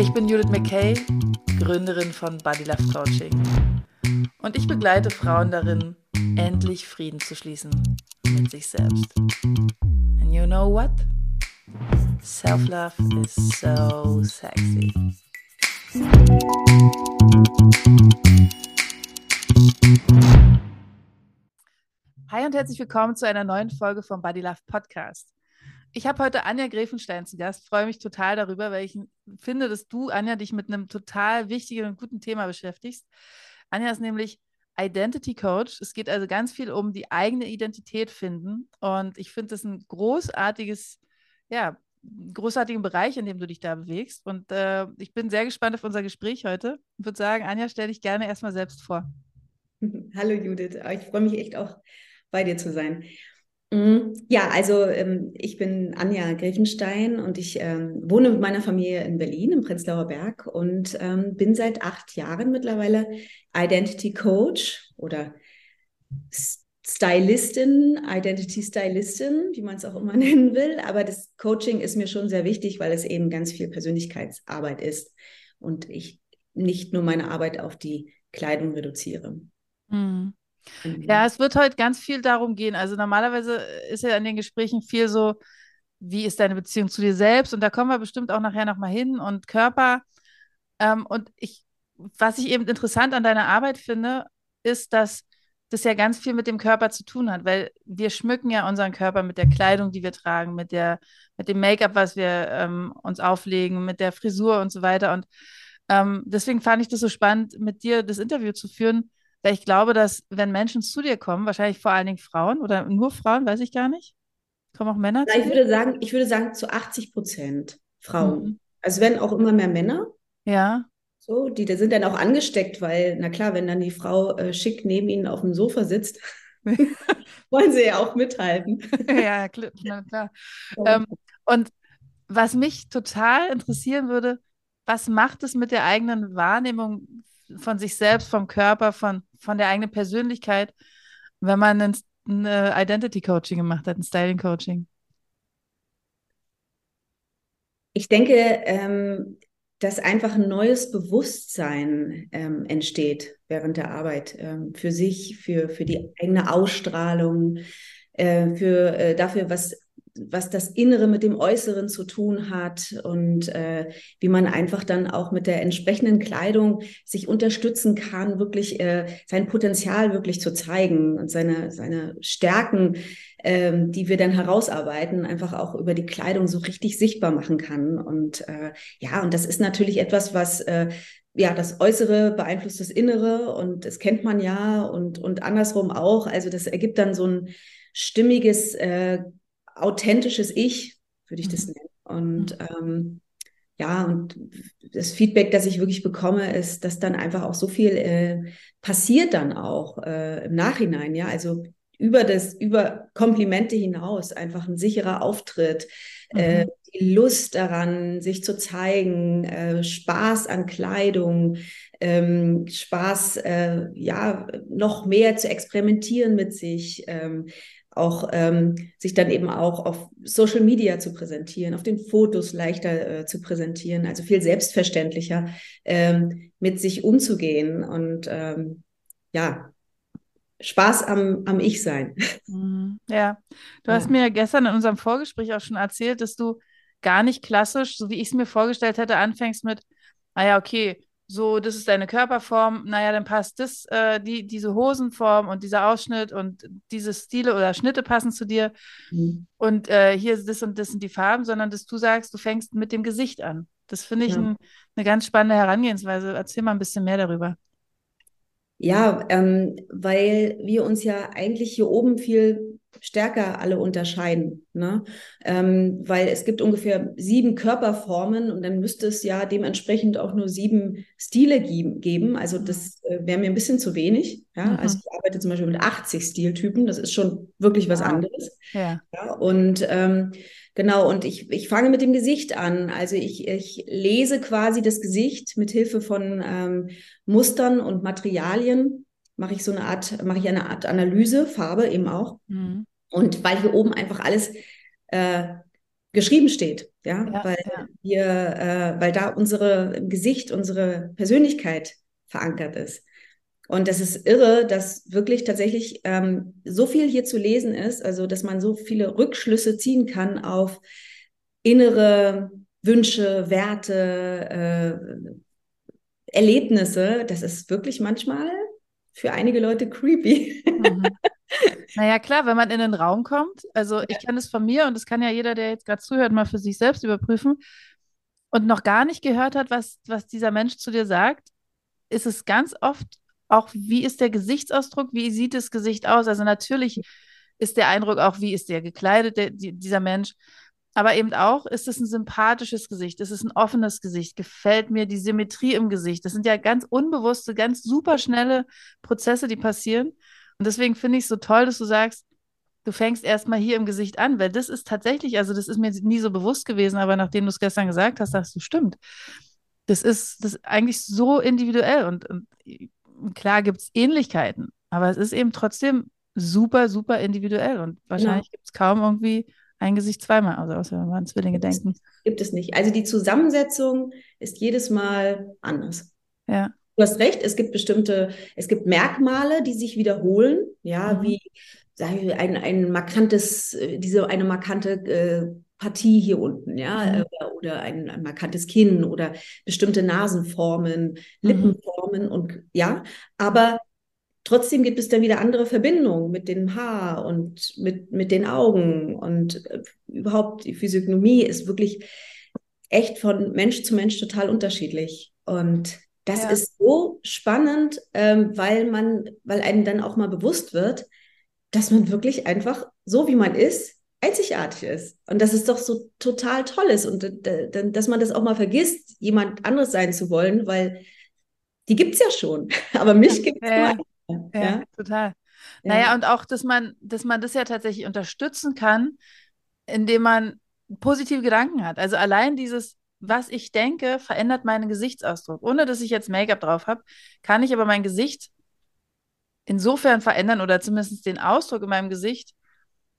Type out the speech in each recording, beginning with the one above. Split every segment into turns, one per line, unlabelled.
Ich bin Judith McKay, Gründerin von Body Love Coaching und ich begleite Frauen darin, endlich Frieden zu schließen mit sich selbst. And you know what? Self-love is so sexy. Hi und herzlich willkommen zu einer neuen Folge vom Body Love Podcast. Ich habe heute Anja Gräfenstein zu Gast, freue mich total darüber, weil ich finde, dass du, Anja, dich mit einem total wichtigen und guten Thema beschäftigst. Anja ist nämlich Identity Coach. Es geht also ganz viel um die eigene Identität finden. Und ich finde das ein großartiges, ja, großartigen Bereich, in dem du dich da bewegst. Und äh, ich bin sehr gespannt auf unser Gespräch heute und würde sagen, Anja, stell dich gerne erstmal selbst vor.
Hallo Judith, ich freue mich echt auch bei dir zu sein. Mhm. Ja, also ähm, ich bin Anja Grevenstein und ich ähm, wohne mit meiner Familie in Berlin im Prenzlauer Berg und ähm, bin seit acht Jahren mittlerweile Identity Coach oder Stylistin, Identity Stylistin, wie man es auch immer nennen will. Aber das Coaching ist mir schon sehr wichtig, weil es eben ganz viel Persönlichkeitsarbeit ist und ich nicht nur meine Arbeit auf die Kleidung reduziere.
Mhm. Ja, es wird heute ganz viel darum gehen. Also normalerweise ist ja in den Gesprächen viel so, wie ist deine Beziehung zu dir selbst? Und da kommen wir bestimmt auch nachher nochmal hin und Körper. Ähm, und ich, was ich eben interessant an deiner Arbeit finde, ist, dass das ja ganz viel mit dem Körper zu tun hat, weil wir schmücken ja unseren Körper mit der Kleidung, die wir tragen, mit der, mit dem Make-up, was wir ähm, uns auflegen, mit der Frisur und so weiter. Und ähm, deswegen fand ich das so spannend, mit dir das Interview zu führen, weil ich glaube, dass wenn Menschen zu dir kommen, wahrscheinlich vor allen Dingen Frauen oder nur Frauen, weiß ich gar nicht. Kommen auch Männer
ja, zu ich dir? Würde sagen, ich würde sagen zu 80 Prozent Frauen. Mhm. Also werden auch immer mehr Männer.
Ja.
So, die da sind dann auch angesteckt, weil, na klar, wenn dann die Frau äh, schick neben ihnen auf dem Sofa sitzt, wollen sie ja auch mithalten.
ja, klar. klar. Ähm, und was mich total interessieren würde, was macht es mit der eigenen Wahrnehmung von sich selbst, vom Körper, von, von der eigenen Persönlichkeit, wenn man ein, ein Identity Coaching gemacht hat, ein Styling Coaching?
Ich denke, ähm, dass einfach ein neues Bewusstsein ähm, entsteht während der Arbeit ähm, für sich, für, für die eigene Ausstrahlung, äh, für äh, dafür, was was das Innere mit dem Äußeren zu tun hat und äh, wie man einfach dann auch mit der entsprechenden Kleidung sich unterstützen kann, wirklich äh, sein Potenzial wirklich zu zeigen und seine, seine Stärken, äh, die wir dann herausarbeiten, einfach auch über die Kleidung so richtig sichtbar machen kann. Und äh, ja, und das ist natürlich etwas, was äh, ja, das Äußere beeinflusst das Innere und das kennt man ja und, und andersrum auch. Also das ergibt dann so ein stimmiges äh, authentisches Ich, würde ich das mhm. nennen. Und mhm. ähm, ja, und das Feedback, das ich wirklich bekomme, ist, dass dann einfach auch so viel äh, passiert dann auch äh, im Nachhinein, ja, also über das, über Komplimente hinaus, einfach ein sicherer Auftritt, äh, mhm. äh, die Lust daran, sich zu zeigen, äh, Spaß an Kleidung, ähm, Spaß, äh, ja, noch mehr zu experimentieren mit sich, ähm, auch ähm, sich dann eben auch auf Social Media zu präsentieren, auf den Fotos leichter äh, zu präsentieren, also viel selbstverständlicher ähm, mit sich umzugehen und ähm, ja, Spaß am, am Ich sein.
Mhm. Ja, du ja. hast mir gestern in unserem Vorgespräch auch schon erzählt, dass du gar nicht klassisch, so wie ich es mir vorgestellt hätte, anfängst mit, ah ja, okay, so, das ist deine Körperform, naja, dann passt das, äh, die, diese Hosenform und dieser Ausschnitt und diese Stile oder Schnitte passen zu dir. Mhm. Und äh, hier ist das und das sind die Farben, sondern dass du sagst, du fängst mit dem Gesicht an. Das finde ich ja. ein, eine ganz spannende Herangehensweise. Erzähl mal ein bisschen mehr darüber.
Ja, ähm, weil wir uns ja eigentlich hier oben viel stärker alle unterscheiden. Ne? Ähm, weil es gibt ungefähr sieben Körperformen und dann müsste es ja dementsprechend auch nur sieben Stile geben. Also mhm. das äh, wäre mir ein bisschen zu wenig. Ja? Mhm. Also ich arbeite zum Beispiel mit 80 Stiltypen, das ist schon wirklich was wow. anderes. Ja. ja und ähm, genau, und ich, ich fange mit dem Gesicht an. Also ich, ich lese quasi das Gesicht mit Hilfe von ähm, Mustern und Materialien mache ich so eine Art, mache ich eine Art Analyse, Farbe eben auch. Mhm. Und weil hier oben einfach alles äh, geschrieben steht, ja, ja weil ja. wir, äh, weil da unsere Gesicht, unsere Persönlichkeit verankert ist. Und das ist irre, dass wirklich tatsächlich ähm, so viel hier zu lesen ist, also dass man so viele Rückschlüsse ziehen kann auf innere Wünsche, Werte, äh, Erlebnisse. Das ist wirklich manchmal für einige Leute creepy.
Mhm. Naja, klar, wenn man in den Raum kommt, also ich kenne es von mir und das kann ja jeder, der jetzt gerade zuhört, mal für sich selbst überprüfen und noch gar nicht gehört hat, was, was dieser Mensch zu dir sagt, ist es ganz oft auch, wie ist der Gesichtsausdruck, wie sieht das Gesicht aus? Also natürlich ist der Eindruck auch, wie ist der gekleidet, der, die, dieser Mensch. Aber eben auch, ist es ein sympathisches Gesicht, ist es ein offenes Gesicht, gefällt mir die Symmetrie im Gesicht. Das sind ja ganz unbewusste, ganz superschnelle Prozesse, die passieren. Und deswegen finde ich es so toll, dass du sagst, du fängst erstmal hier im Gesicht an, weil das ist tatsächlich, also das ist mir nie so bewusst gewesen, aber nachdem du es gestern gesagt hast, sagst du, stimmt. Das ist, das ist eigentlich so individuell und, und klar gibt es Ähnlichkeiten, aber es ist eben trotzdem super, super individuell und wahrscheinlich ja. gibt es kaum irgendwie ein Gesicht zweimal, also außer wenn man Zwillinge
gibt
denken.
Es, gibt es nicht. Also die Zusammensetzung ist jedes Mal anders.
Ja.
Du hast recht, es gibt bestimmte, es gibt Merkmale, die sich wiederholen, ja, mhm. wie ich, ein, ein markantes, diese eine markante äh, Partie hier unten, ja, mhm. Äh, oder ein, ein, markantes Kinn oder bestimmte Nasenformen, mhm. Lippenformen und ja, aber trotzdem gibt es dann wieder andere Verbindungen mit dem Haar und mit, mit den Augen und äh, überhaupt die Physiognomie ist wirklich echt von Mensch zu Mensch total unterschiedlich. Und das ja. ist so spannend, ähm, weil man, weil einem dann auch mal bewusst wird, dass man wirklich einfach so wie man ist, einzigartig ist. Und das ist doch so total toll ist und äh, dass man das auch mal vergisst, jemand anderes sein zu wollen, weil die gibt es ja schon, aber mich gibt es ja,
ja, ja, total. Ja. Naja, und auch, dass man, dass man das ja tatsächlich unterstützen kann, indem man positive Gedanken hat. Also allein dieses, was ich denke, verändert meinen Gesichtsausdruck. Ohne dass ich jetzt Make-up drauf habe, kann ich aber mein Gesicht insofern verändern oder zumindest den Ausdruck in meinem Gesicht,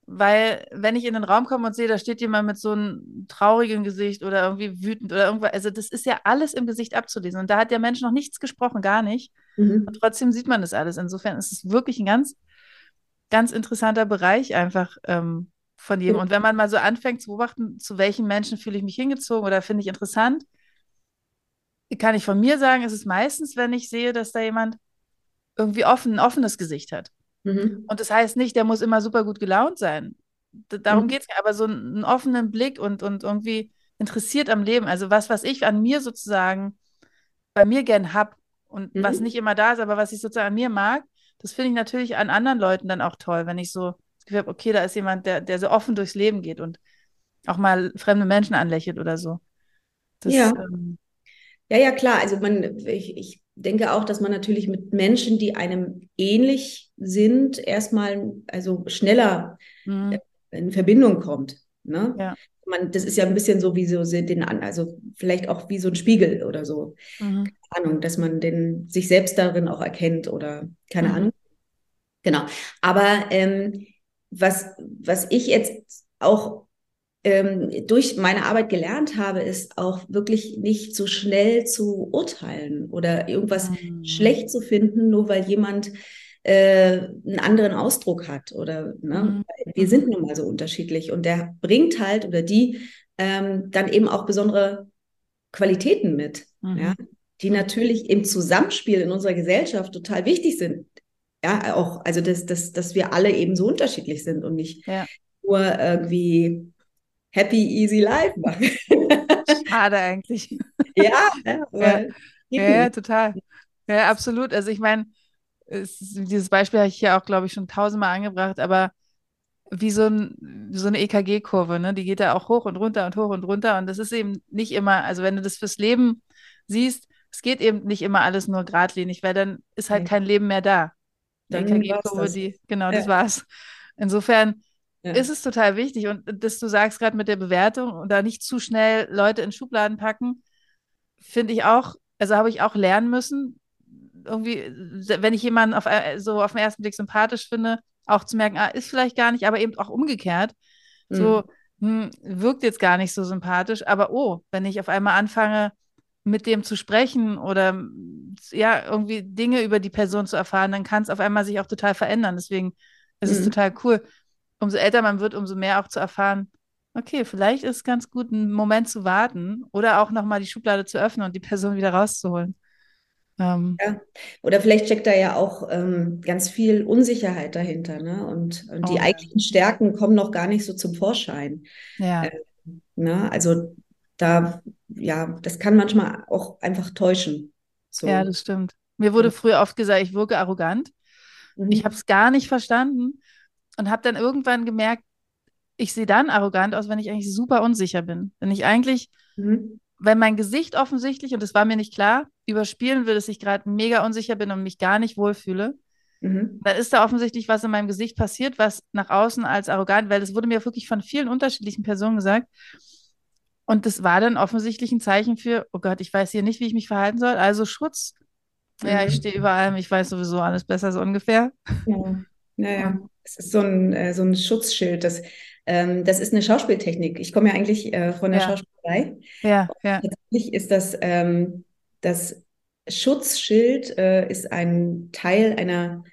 weil wenn ich in den Raum komme und sehe, da steht jemand mit so einem traurigen Gesicht oder irgendwie wütend oder irgendwas, also das ist ja alles im Gesicht abzulesen und da hat der Mensch noch nichts gesprochen, gar nicht. Mhm. Und trotzdem sieht man das alles. Insofern ist es wirklich ein ganz, ganz interessanter Bereich einfach ähm, von jedem. Und wenn man mal so anfängt zu beobachten, zu welchen Menschen fühle ich mich hingezogen oder finde ich interessant, kann ich von mir sagen, ist es meistens, wenn ich sehe, dass da jemand irgendwie offen, ein offenes Gesicht hat. Mhm. Und das heißt nicht, der muss immer super gut gelaunt sein. D darum mhm. geht es mir, aber so einen, einen offenen Blick und, und irgendwie interessiert am Leben. Also was, was ich an mir sozusagen bei mir gern habe und mhm. was nicht immer da ist, aber was ich sozusagen an mir mag, das finde ich natürlich an anderen Leuten dann auch toll, wenn ich so das Gefühl habe, okay, da ist jemand, der, der so offen durchs Leben geht und auch mal fremde Menschen anlächelt oder so.
Das, ja. Ähm, ja, ja, klar. Also man, ich, ich denke auch, dass man natürlich mit Menschen, die einem ähnlich sind, erstmal also schneller mhm. in Verbindung kommt. Ne? Ja. Man, das ist ja ein bisschen so wie so den also vielleicht auch wie so ein Spiegel oder so. Mhm. Ahnung, dass man den sich selbst darin auch erkennt oder keine mhm. Ahnung. Genau. Aber ähm, was, was ich jetzt auch ähm, durch meine Arbeit gelernt habe, ist auch wirklich nicht so schnell zu urteilen oder irgendwas mhm. schlecht zu finden, nur weil jemand äh, einen anderen Ausdruck hat oder ne? Mhm. wir sind nun mal so unterschiedlich und der bringt halt oder die ähm, dann eben auch besondere Qualitäten mit, mhm. ja, die natürlich im Zusammenspiel in unserer Gesellschaft total wichtig sind. Ja, auch, also dass, dass, dass wir alle eben so unterschiedlich sind und nicht ja. nur irgendwie happy, easy life machen.
Schade eigentlich.
Ja,
ja, ja, ja, total. Ja, absolut. Also ich meine, dieses Beispiel habe ich ja auch, glaube ich, schon tausendmal angebracht, aber wie so, ein, so eine EKG-Kurve, ne? Die geht da auch hoch und runter und hoch und runter. Und das ist eben nicht immer, also wenn du das fürs Leben siehst, es geht eben nicht immer alles nur geradlinig, weil dann ist halt
Nee.
kein Leben mehr da.
Dann das.
die, genau,
Ja.
das war's. Insofern
Ja.
ist es total wichtig. Und dass du sagst gerade mit der Bewertung und da nicht zu schnell Leute in Schubladen packen, finde ich auch, also habe ich auch lernen müssen, irgendwie, wenn ich jemanden auf, äh, so auf den ersten Blick sympathisch finde, auch zu merken, ah, ist vielleicht gar nicht, aber eben auch umgekehrt. So, hm, wirkt jetzt gar nicht so sympathisch, aber oh, wenn ich auf einmal anfange, mit dem zu sprechen oder ja, irgendwie Dinge über die Person zu erfahren, dann kann es auf einmal sich auch total verändern. Deswegen ist es
Mhm.
total cool. Umso älter man wird, umso mehr auch zu erfahren, okay, vielleicht ist es ganz gut, einen Moment zu warten oder auch nochmal die Schublade zu öffnen und die Person wieder rauszuholen. Ähm,
Ja. Oder vielleicht steckt da ja auch ähm, ganz viel Unsicherheit dahinter, ne? Und, und
Oh
die
ja.
eigentlichen Stärken kommen noch gar nicht so zum Vorschein.
ja,
Äh, Ne? Also da, ja, das kann manchmal auch einfach täuschen. So.
ja, das stimmt. Mir wurde früher oft gesagt, ich wirke arrogant.
Mhm.
Ich habe es gar nicht verstanden und habe dann irgendwann gemerkt, ich sehe dann arrogant aus, wenn ich eigentlich super unsicher bin. Wenn ich eigentlich,
Mhm.
wenn mein Gesicht offensichtlich, und das war mir nicht klar, überspielen will, dass ich gerade mega unsicher bin und mich gar nicht wohlfühle,
Mhm.
dann ist da offensichtlich was in meinem Gesicht passiert, was nach außen als arrogant, weil das wurde mir wirklich von vielen unterschiedlichen Personen gesagt. Und das war dann offensichtlich ein Zeichen für, oh Gott, ich weiß hier nicht, wie ich mich verhalten soll, also Schutz. Ja, ich
Mhm.
stehe über allem, ich weiß sowieso alles besser, so ungefähr.
Ja, ja, ja.
Und-
Es ist so ein, äh, so ein Schutzschild. Das, ähm, das ist eine Schauspieltechnik. Ich komme ja eigentlich äh, von der
Ja.
Schauspielerei.
Ja, ja,
Tatsächlich ist das, ähm, das Schutzschild äh, ist ein Teil einer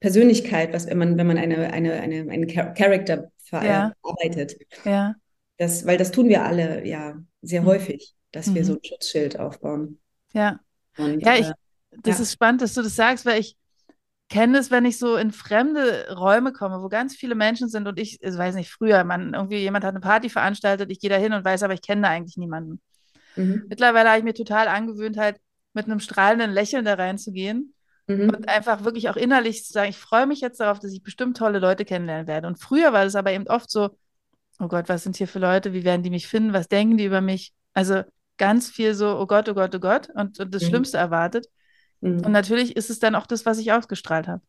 Persönlichkeit, was wenn man, wenn man eine, eine, eine, einen Char Charakter verarbeitet.
ja.
Das, weil das tun wir alle ja sehr
Mhm.
häufig, dass wir
Mhm.
so ein Schutzschild aufbauen.
Ja,
Und
ja, ich,
äh,
das
ja.
ist spannend, dass du das sagst, weil ich kenne es, wenn ich so in fremde Räume komme, wo ganz viele Menschen sind und ich, ich weiß nicht, früher, man, irgendwie jemand hat eine Party veranstaltet, ich gehe da hin und weiß, aber ich kenne da eigentlich niemanden.
mhm.
Mittlerweile habe ich mir total angewöhnt, halt mit einem strahlenden Lächeln da reinzugehen
Mhm.
und einfach wirklich auch innerlich zu sagen, ich freue mich jetzt darauf, dass ich bestimmt tolle Leute kennenlernen werde. Und früher war das aber eben oft so, oh Gott, was sind hier für Leute, wie werden die mich finden, was denken die über mich? Also ganz viel so, oh Gott, oh Gott, oh Gott und, und das
Mhm.
Schlimmste erwartet. Und
Mhm.
natürlich ist es dann auch das, was ich ausgestrahlt habe.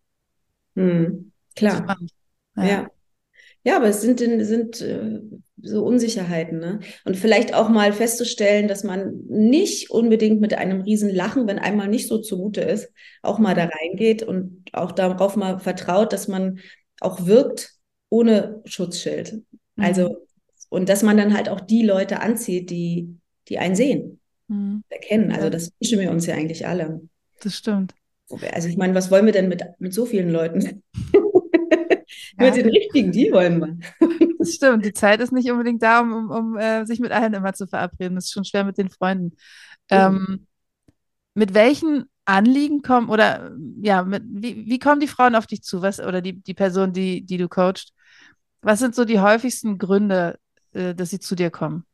Mhm. Klar.
Spannend.
Ja. Ja, aber es sind, sind äh, so Unsicherheiten, ne? Und vielleicht auch mal festzustellen, dass man nicht unbedingt mit einem riesen Lachen, wenn einmal nicht so zumute ist, auch mal da reingeht und auch darauf mal vertraut, dass man auch wirkt ohne Schutzschild.
Mhm.
Also, und dass man dann halt auch die Leute anzieht, die, die einen sehen,
Mhm.
erkennen. Also das wünschen wir uns ja eigentlich alle.
Das stimmt.
Also ich meine, was wollen wir denn mit, mit so vielen Leuten?
Ja.
Mit den richtigen, die wollen wir.
Das stimmt. Die Zeit ist nicht unbedingt da, um, um, um äh, sich mit allen immer zu verabreden. Das ist schon schwer mit den Freunden. Ähm, mit welchen Anliegen kommen oder ja, mit, wie, wie kommen die Frauen auf dich zu? Was, oder die, die Person, die, die du coachst? Was sind so die häufigsten Gründe, äh, dass sie zu dir kommen?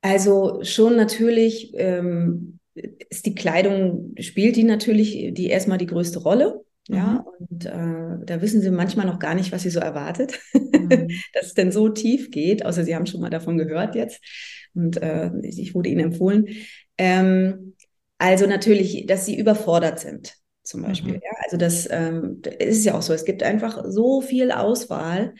Also schon natürlich ähm, ist die Kleidung, spielt die natürlich die erstmal die größte Rolle. Ja, und äh, da wissen sie manchmal noch gar nicht, was sie so erwartet,
Mhm.
dass es denn so tief geht, außer sie haben schon mal davon gehört jetzt und äh, ich ich wurde ihnen empfohlen. Ähm, also natürlich, dass sie überfordert sind, zum Beispiel.
Mhm.
Ja, also das ähm, ist ja auch so, es gibt einfach so viel Auswahl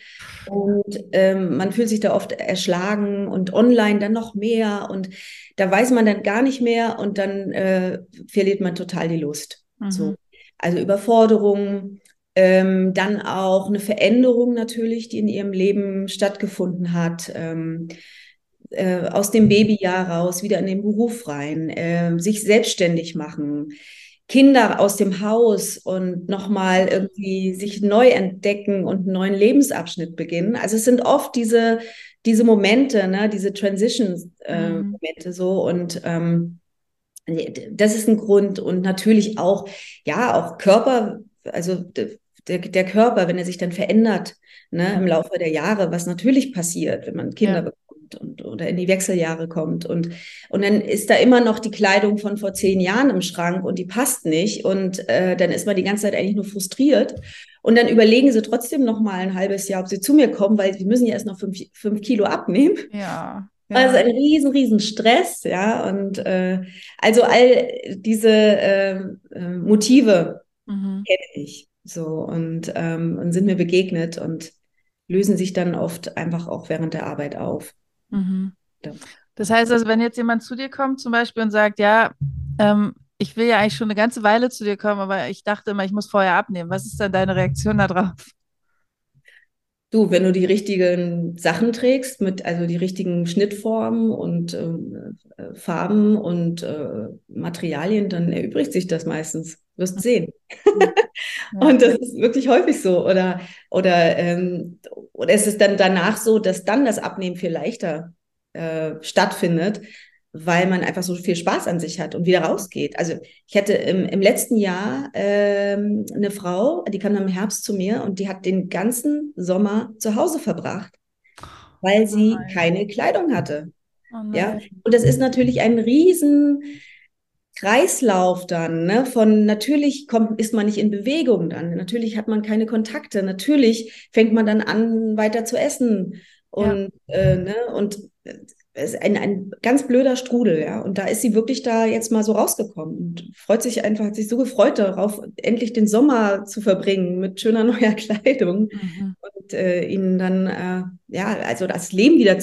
und ähm, man fühlt sich da oft erschlagen und online dann noch mehr und da weiß man dann gar nicht mehr und dann äh, verliert man total die Lust. So.
Mhm.
Also Überforderung, ähm, dann auch eine Veränderung natürlich, die in ihrem Leben stattgefunden hat. Ähm, äh, aus dem Babyjahr raus, wieder in den Beruf rein, äh, sich selbstständig machen, Kinder aus dem Haus und nochmal irgendwie sich neu entdecken und einen neuen Lebensabschnitt beginnen. Also es sind oft diese, diese Momente, ne, diese
Mhm.
Transition-Momente so und ähm, das ist ein Grund und natürlich auch, ja, auch Körper, also der, der Körper, wenn er sich dann verändert, ne, im Laufe der Jahre, was natürlich passiert, wenn man Kinder
Ja.
bekommt, und, und oder in die Wechseljahre kommt und und dann ist da immer noch die Kleidung von vor zehn Jahren im Schrank und die passt nicht und äh, dann ist man die ganze Zeit eigentlich nur frustriert und dann überlegen sie trotzdem noch mal ein halbes Jahr, ob sie zu mir kommen, weil sie müssen ja erst noch fünf, fünf Kilo abnehmen.
Ja.
Ja. Also ein riesen, riesen Stress, ja. Und äh, also all diese äh, Motive mhm. kenne ich so und, ähm, und sind mir begegnet und lösen sich dann oft einfach auch während der Arbeit auf.
Mhm. Das heißt also, wenn jetzt jemand zu dir kommt zum Beispiel und sagt, ja, ähm, ich will ja eigentlich schon eine ganze Weile zu dir kommen, aber ich dachte immer, ich muss vorher abnehmen. Was ist dann deine Reaktion darauf?
Du, wenn du die richtigen Sachen trägst, mit also die richtigen Schnittformen und ähm, äh, Farben und äh, Materialien, dann erübrigt sich das meistens. Wirst sehen. Und das ist wirklich häufig so. Oder, oder, ähm, oder ist es dann danach so, dass dann das Abnehmen viel leichter äh, stattfindet, weil man einfach so viel Spaß an sich hat und wieder rausgeht. Also ich hatte im, im letzten Jahr ähm, eine Frau, die kam im Herbst zu mir und die hat den ganzen Sommer zu Hause verbracht, weil sie oh keine Kleidung hatte. Oh ja, und das ist natürlich ein riesen Kreislauf dann, ne? Von natürlich kommt, ist man nicht in Bewegung dann, natürlich hat man keine Kontakte, natürlich fängt man dann an, weiter zu essen und, ja. äh, ne? und ist ein, ein ganz blöder Strudel, ja. Und da ist sie wirklich da jetzt mal so rausgekommen und freut sich einfach, hat sich so gefreut darauf, endlich den Sommer zu verbringen mit schöner neuer Kleidung mhm. und äh, ihnen dann, äh, ja, also das Leben wieder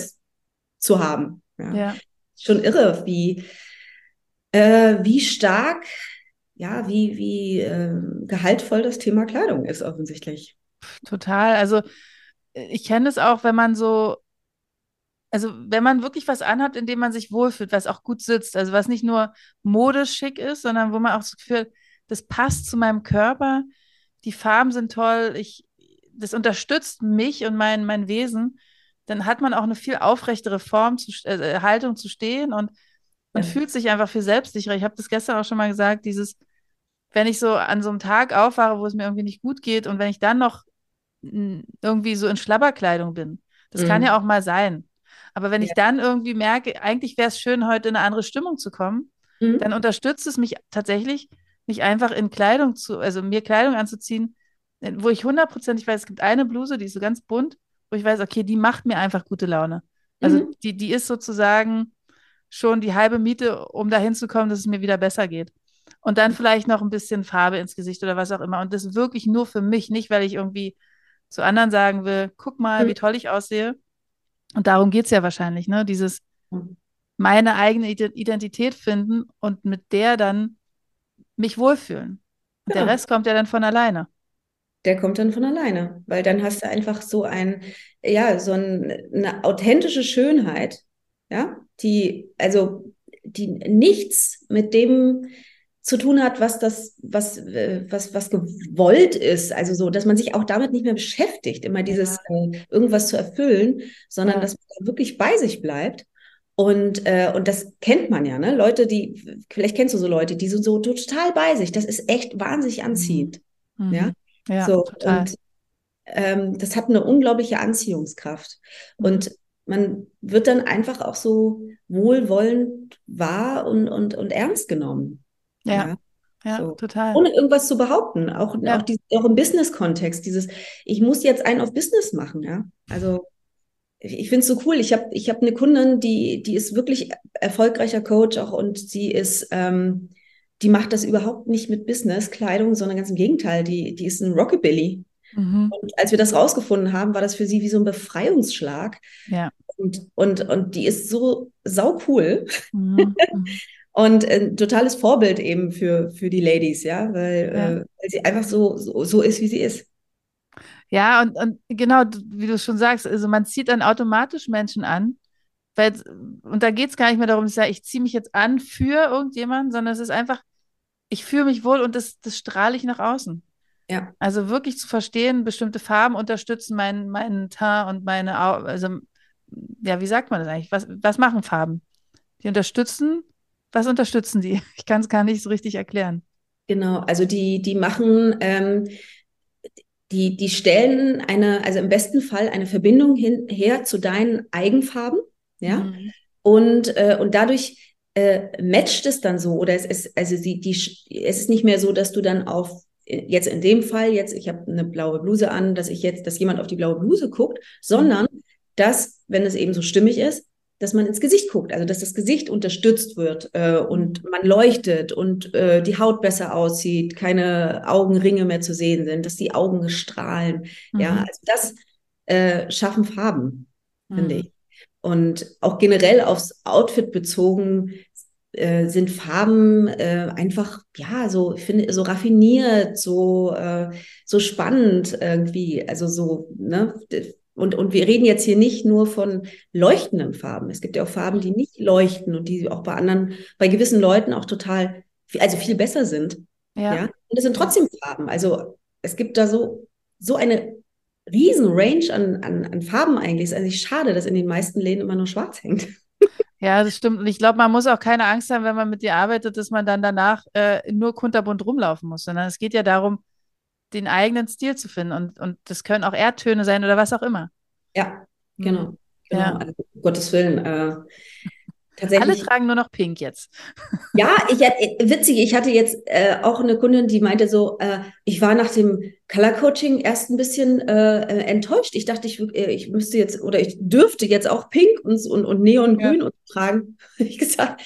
zu haben. Ja. ja. Schon irre, wie, äh, wie stark, ja, wie, wie äh, gehaltvoll das Thema Kleidung ist, offensichtlich.
Total. Also ich kenne es auch, wenn man so also wenn man wirklich was anhat, in dem man sich wohlfühlt, was auch gut sitzt, also was nicht nur modisch schick ist, sondern wo man auch das Gefühl, das passt zu meinem Körper, die Farben sind toll, ich, das unterstützt mich und mein, mein Wesen, dann hat man auch eine viel aufrechtere Form, zu, äh, Haltung zu stehen und man ja. fühlt sich einfach viel selbstsicherer. Ich habe das gestern auch schon mal gesagt, dieses, wenn ich so an so einem Tag aufwache, wo es mir irgendwie nicht gut geht und wenn ich dann noch irgendwie so in Schlabberkleidung bin, das mhm. kann ja auch mal sein. Aber wenn ja. ich dann irgendwie merke, eigentlich wäre es schön, heute in eine andere Stimmung zu kommen, mhm. dann unterstützt es mich tatsächlich, mich einfach in Kleidung zu, also mir Kleidung anzuziehen, wo ich hundertprozentig weiß, es gibt eine Bluse, die ist so ganz bunt, wo ich weiß, okay, die macht mir einfach gute Laune. Also mhm. die, die ist sozusagen schon die halbe Miete, um dahin zu kommen, dass es mir wieder besser geht. Und dann vielleicht noch ein bisschen Farbe ins Gesicht oder was auch immer. Und das wirklich nur für mich, nicht weil ich irgendwie zu anderen sagen will, guck mal, mhm. wie toll ich aussehe, und darum geht es ja wahrscheinlich, ne? Dieses mhm. meine eigene Identität finden und mit der dann mich wohlfühlen. Und ja. der Rest kommt ja dann von alleine.
Der kommt dann von alleine, weil dann hast du einfach so ein, ja, so ein, eine authentische Schönheit, ja, die, also, die nichts mit dem zu tun hat, was das, was, äh, was, was gewollt ist. Also so, dass man sich auch damit nicht mehr beschäftigt, immer dieses ja. äh, irgendwas zu erfüllen, sondern ja. dass man wirklich bei sich bleibt. Und, äh, und das kennt man ja, ne? Leute, die, vielleicht kennst du so Leute, die sind so total bei sich. Das ist echt wahnsinnig anziehend. Mhm. Ja. ja, so. Total. Und ähm, das hat eine unglaubliche Anziehungskraft. Mhm. Und man wird dann einfach auch so wohlwollend wahr und, und, und ernst genommen.
Ja. Ja, so. total.
Ohne irgendwas zu behaupten. Auch, ja. auch, die, auch im Business-Kontext. Dieses, ich muss jetzt einen auf Business machen, ja. Also ich, finde es so cool. Ich habe ich hab eine Kundin, die, die ist wirklich erfolgreicher Coach auch und sie ist, ähm, die macht das überhaupt nicht mit Business-Kleidung, sondern ganz im Gegenteil. Die, die ist ein Rockabilly. Mhm. Und als wir das rausgefunden haben, war das für sie wie so ein Befreiungsschlag. Ja. Und, und, und die ist so sau cool. Mhm. Und ein totales Vorbild eben für, für die Ladies, ja, weil, ja. Äh, weil sie einfach so, so, so ist, wie sie ist.
Ja, und, und genau, wie du schon sagst, also man zieht dann automatisch Menschen an. Weil, und da geht es gar nicht mehr darum, dass ich sage, ich ziehe mich jetzt an für irgendjemanden, sondern es ist einfach, ich fühle mich wohl und das, das strahle ich nach außen. Ja. Also wirklich zu verstehen, bestimmte Farben unterstützen meinen, meinen Teint und meine, Au also, ja, wie sagt man das eigentlich? Was, was machen Farben? Die unterstützen was unterstützen die? Ich kann es gar nicht so richtig erklären.
Genau, also die, die machen, ähm, die, die stellen eine, also im besten Fall eine Verbindung hin, her zu deinen Eigenfarben. Ja. Mhm. Und, äh, und dadurch äh, matcht es dann so oder es ist, also sie, die, es ist nicht mehr so, dass du dann auf jetzt in dem Fall, jetzt, ich habe eine blaue Bluse an, dass ich jetzt, dass jemand auf die blaue Bluse guckt, sondern dass, wenn es eben so stimmig ist, dass man ins Gesicht guckt, also dass das Gesicht unterstützt wird äh, und man leuchtet und äh, die Haut besser aussieht, keine Augenringe mehr zu sehen sind, dass die Augen strahlen. Mhm. Ja, also das äh, schaffen Farben, mhm. finde ich. Und auch generell aufs Outfit bezogen äh, sind Farben äh, einfach, ja, so, ich finde, so raffiniert, so, äh, so spannend irgendwie. Also so, ne? Und, und wir reden jetzt hier nicht nur von leuchtenden Farben. Es gibt ja auch Farben, die nicht leuchten und die auch bei anderen, bei gewissen Leuten auch total, also viel besser sind. Ja. ja? Und es sind trotzdem Farben. Also es gibt da so, so eine riesen Range an, an, an Farben eigentlich. Es ist eigentlich schade, dass in den meisten Läden immer nur schwarz hängt.
Ja, das stimmt. Und ich glaube, man muss auch keine Angst haben, wenn man mit dir arbeitet, dass man dann danach äh, nur kunterbunt rumlaufen muss, sondern es geht ja darum, den eigenen Stil zu finden. Und, und das können auch Erdtöne sein oder was auch immer.
Ja, genau. Mhm. genau. Ja. Also, um Gottes Willen. Äh.
Alle tragen nur noch pink jetzt.
Ja, ich äh, witzig, ich hatte jetzt äh, auch eine Kundin, die meinte so, äh, ich war nach dem Color Coaching erst ein bisschen äh, äh enttäuscht. Ich dachte, ich, äh, ich müsste jetzt oder ich dürfte jetzt auch pink und, und, und neongrün ja. tragen. Ich gesagt,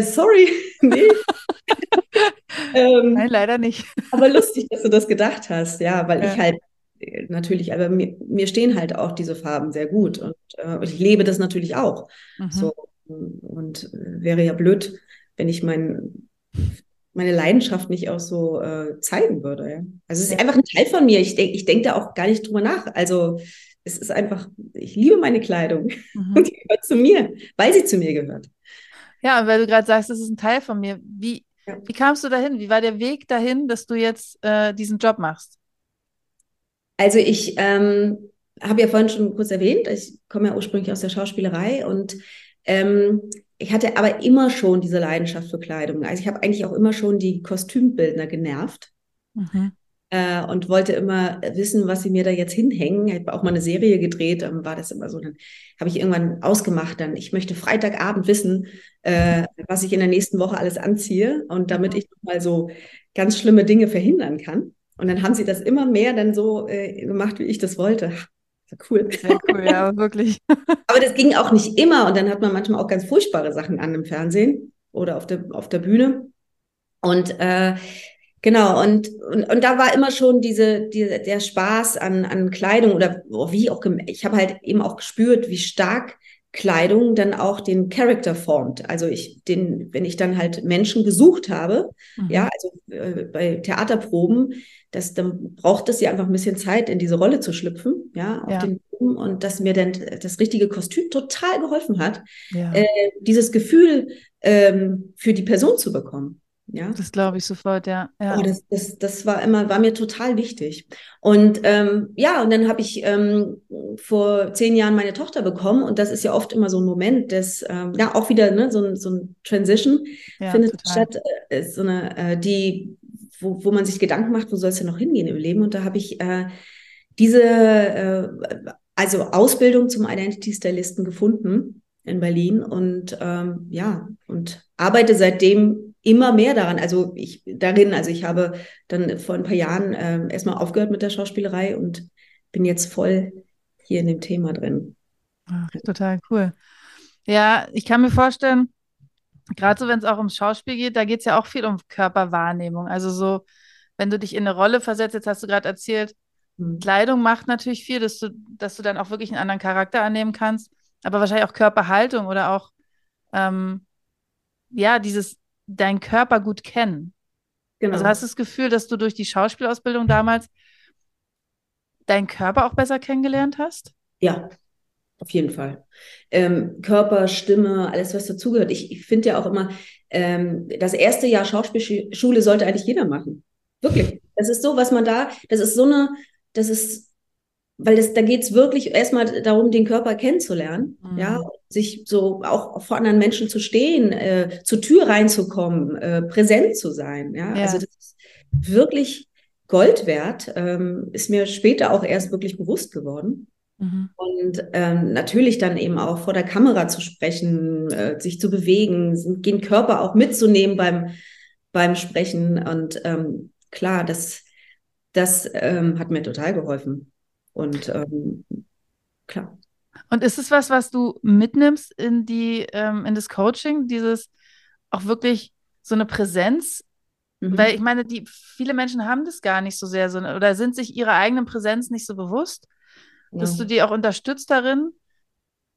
sorry, nee.
ähm, Nein, leider nicht.
aber lustig, dass du das gedacht hast, ja, weil ja. ich halt natürlich, aber mir, mir, stehen halt auch diese Farben sehr gut und, und ich lebe das natürlich auch. Mhm. So und wäre ja blöd, wenn ich mein, meine Leidenschaft nicht auch so äh, zeigen würde. Ja? Also es ist einfach ein Teil von mir. Ich denke ich denk da auch gar nicht drüber nach. Also es ist einfach, ich liebe meine Kleidung mhm. und die gehört zu mir, weil sie zu mir gehört.
Ja, und weil du gerade sagst, das ist ein Teil von mir. Wie, ja. wie kamst du dahin? Wie war der Weg dahin, dass du jetzt äh, diesen Job machst?
Also ich ähm, habe ja vorhin schon kurz erwähnt, ich komme ja ursprünglich aus der Schauspielerei und ähm, ich hatte aber immer schon diese Leidenschaft für Kleidung. Also ich habe eigentlich auch immer schon die Kostümbildner genervt. Mhm. Äh, und wollte immer wissen, was sie mir da jetzt hinhängen. Ich habe auch mal eine Serie gedreht, dann war das immer so. Dann habe ich irgendwann ausgemacht, dann ich möchte Freitagabend wissen, äh, was ich in der nächsten Woche alles anziehe und damit mhm. ich mal so ganz schlimme Dinge verhindern kann. Und dann haben sie das immer mehr dann so äh, gemacht, wie ich das wollte cool.
Sehr cool, ja, wirklich.
Aber das ging auch nicht immer und dann hat man manchmal auch ganz furchtbare Sachen an im Fernsehen oder auf der, auf der Bühne. Und äh, genau, und, und, und da war immer schon diese, diese, der Spaß an, an Kleidung oder wie auch, ich habe halt eben auch gespürt, wie stark Kleidung dann auch den Charakter formt. Also ich, den, wenn ich dann halt Menschen gesucht habe, mhm. ja, also äh, bei Theaterproben, das, dann braucht es ja einfach ein bisschen Zeit, in diese Rolle zu schlüpfen, ja, auf ja. den Proben und dass mir dann das richtige Kostüm total geholfen hat, ja. äh, dieses Gefühl ähm, für die Person zu bekommen. Ja.
Das glaube ich sofort, ja. ja.
Oh, das, das, das war immer, war mir total wichtig. Und ähm, ja, und dann habe ich ähm, vor zehn Jahren meine Tochter bekommen und das ist ja oft immer so ein Moment, des, ähm, ja, auch wieder ne, so, ein, so ein Transition ja, findet total. statt, äh, so eine, äh, die, wo, wo man sich Gedanken macht, wo soll es denn noch hingehen im Leben? Und da habe ich äh, diese, äh, also Ausbildung zum Identity Stylisten gefunden in Berlin und ähm, ja, und arbeite seitdem immer mehr daran, also ich darin, also ich habe dann vor ein paar Jahren äh, erstmal aufgehört mit der Schauspielerei und bin jetzt voll hier in dem Thema drin.
Ach, total cool. Ja, ich kann mir vorstellen, gerade so, wenn es auch ums Schauspiel geht, da geht es ja auch viel um Körperwahrnehmung. Also so, wenn du dich in eine Rolle versetzt, jetzt hast du gerade erzählt, mhm. Kleidung macht natürlich viel, dass du, dass du dann auch wirklich einen anderen Charakter annehmen kannst, aber wahrscheinlich auch Körperhaltung oder auch ähm, ja, dieses deinen Körper gut kennen. Genau. Also hast du das Gefühl, dass du durch die Schauspielausbildung damals deinen Körper auch besser kennengelernt hast?
Ja, auf jeden Fall. Ähm, Körper, Stimme, alles, was dazugehört. Ich, ich finde ja auch immer, ähm, das erste Jahr Schauspielschule sollte eigentlich jeder machen. Wirklich. Das ist so, was man da, das ist so eine, das ist weil das, da geht es wirklich erstmal darum, den Körper kennenzulernen, mhm. ja, sich so auch vor anderen Menschen zu stehen, äh, zur Tür reinzukommen, äh, präsent zu sein, ja? ja? also das ist wirklich Gold wert, ähm, ist mir später auch erst wirklich bewusst geworden. Mhm. Und ähm, natürlich dann eben auch vor der Kamera zu sprechen, äh, sich zu bewegen, den Körper auch mitzunehmen beim, beim Sprechen. Und ähm, klar, das, das ähm, hat mir total geholfen. Und ähm, klar.
Und ist es was, was du mitnimmst in die, ähm, in das Coaching, dieses auch wirklich so eine Präsenz? Mhm. Weil ich meine, die, viele Menschen haben das gar nicht so sehr so, oder sind sich ihrer eigenen Präsenz nicht so bewusst dass du die auch unterstützt darin.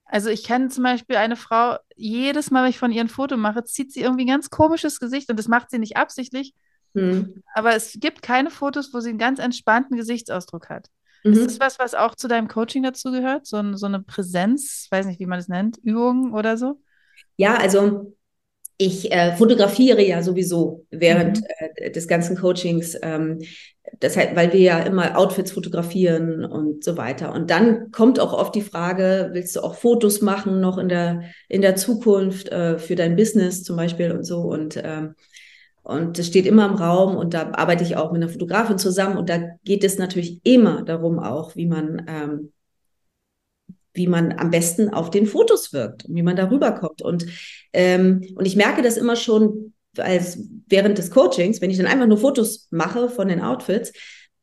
Also ich kenne zum Beispiel eine Frau, jedes Mal, wenn ich von ihr ein Foto mache, zieht sie irgendwie ein ganz komisches Gesicht und das macht sie nicht absichtlich. Mhm. Aber es gibt keine Fotos, wo sie einen ganz entspannten Gesichtsausdruck hat. Mhm. Ist das was, was auch zu deinem Coaching dazu gehört? So, so eine Präsenz, weiß nicht, wie man das nennt, Übung oder so?
Ja, also ich äh, fotografiere ja sowieso während mhm. äh, des ganzen Coachings. Ähm, das heißt, weil wir ja immer Outfits fotografieren und so weiter. Und dann kommt auch oft die Frage, willst du auch Fotos machen noch in der, in der Zukunft äh, für dein Business zum Beispiel und so. Und, ähm, und das steht immer im Raum und da arbeite ich auch mit einer Fotografin zusammen. Und da geht es natürlich immer darum auch, wie man, ähm, wie man am besten auf den Fotos wirkt und wie man darüber kommt. Und, ähm, und ich merke das immer schon als während des Coachings, wenn ich dann einfach nur Fotos mache von den Outfits,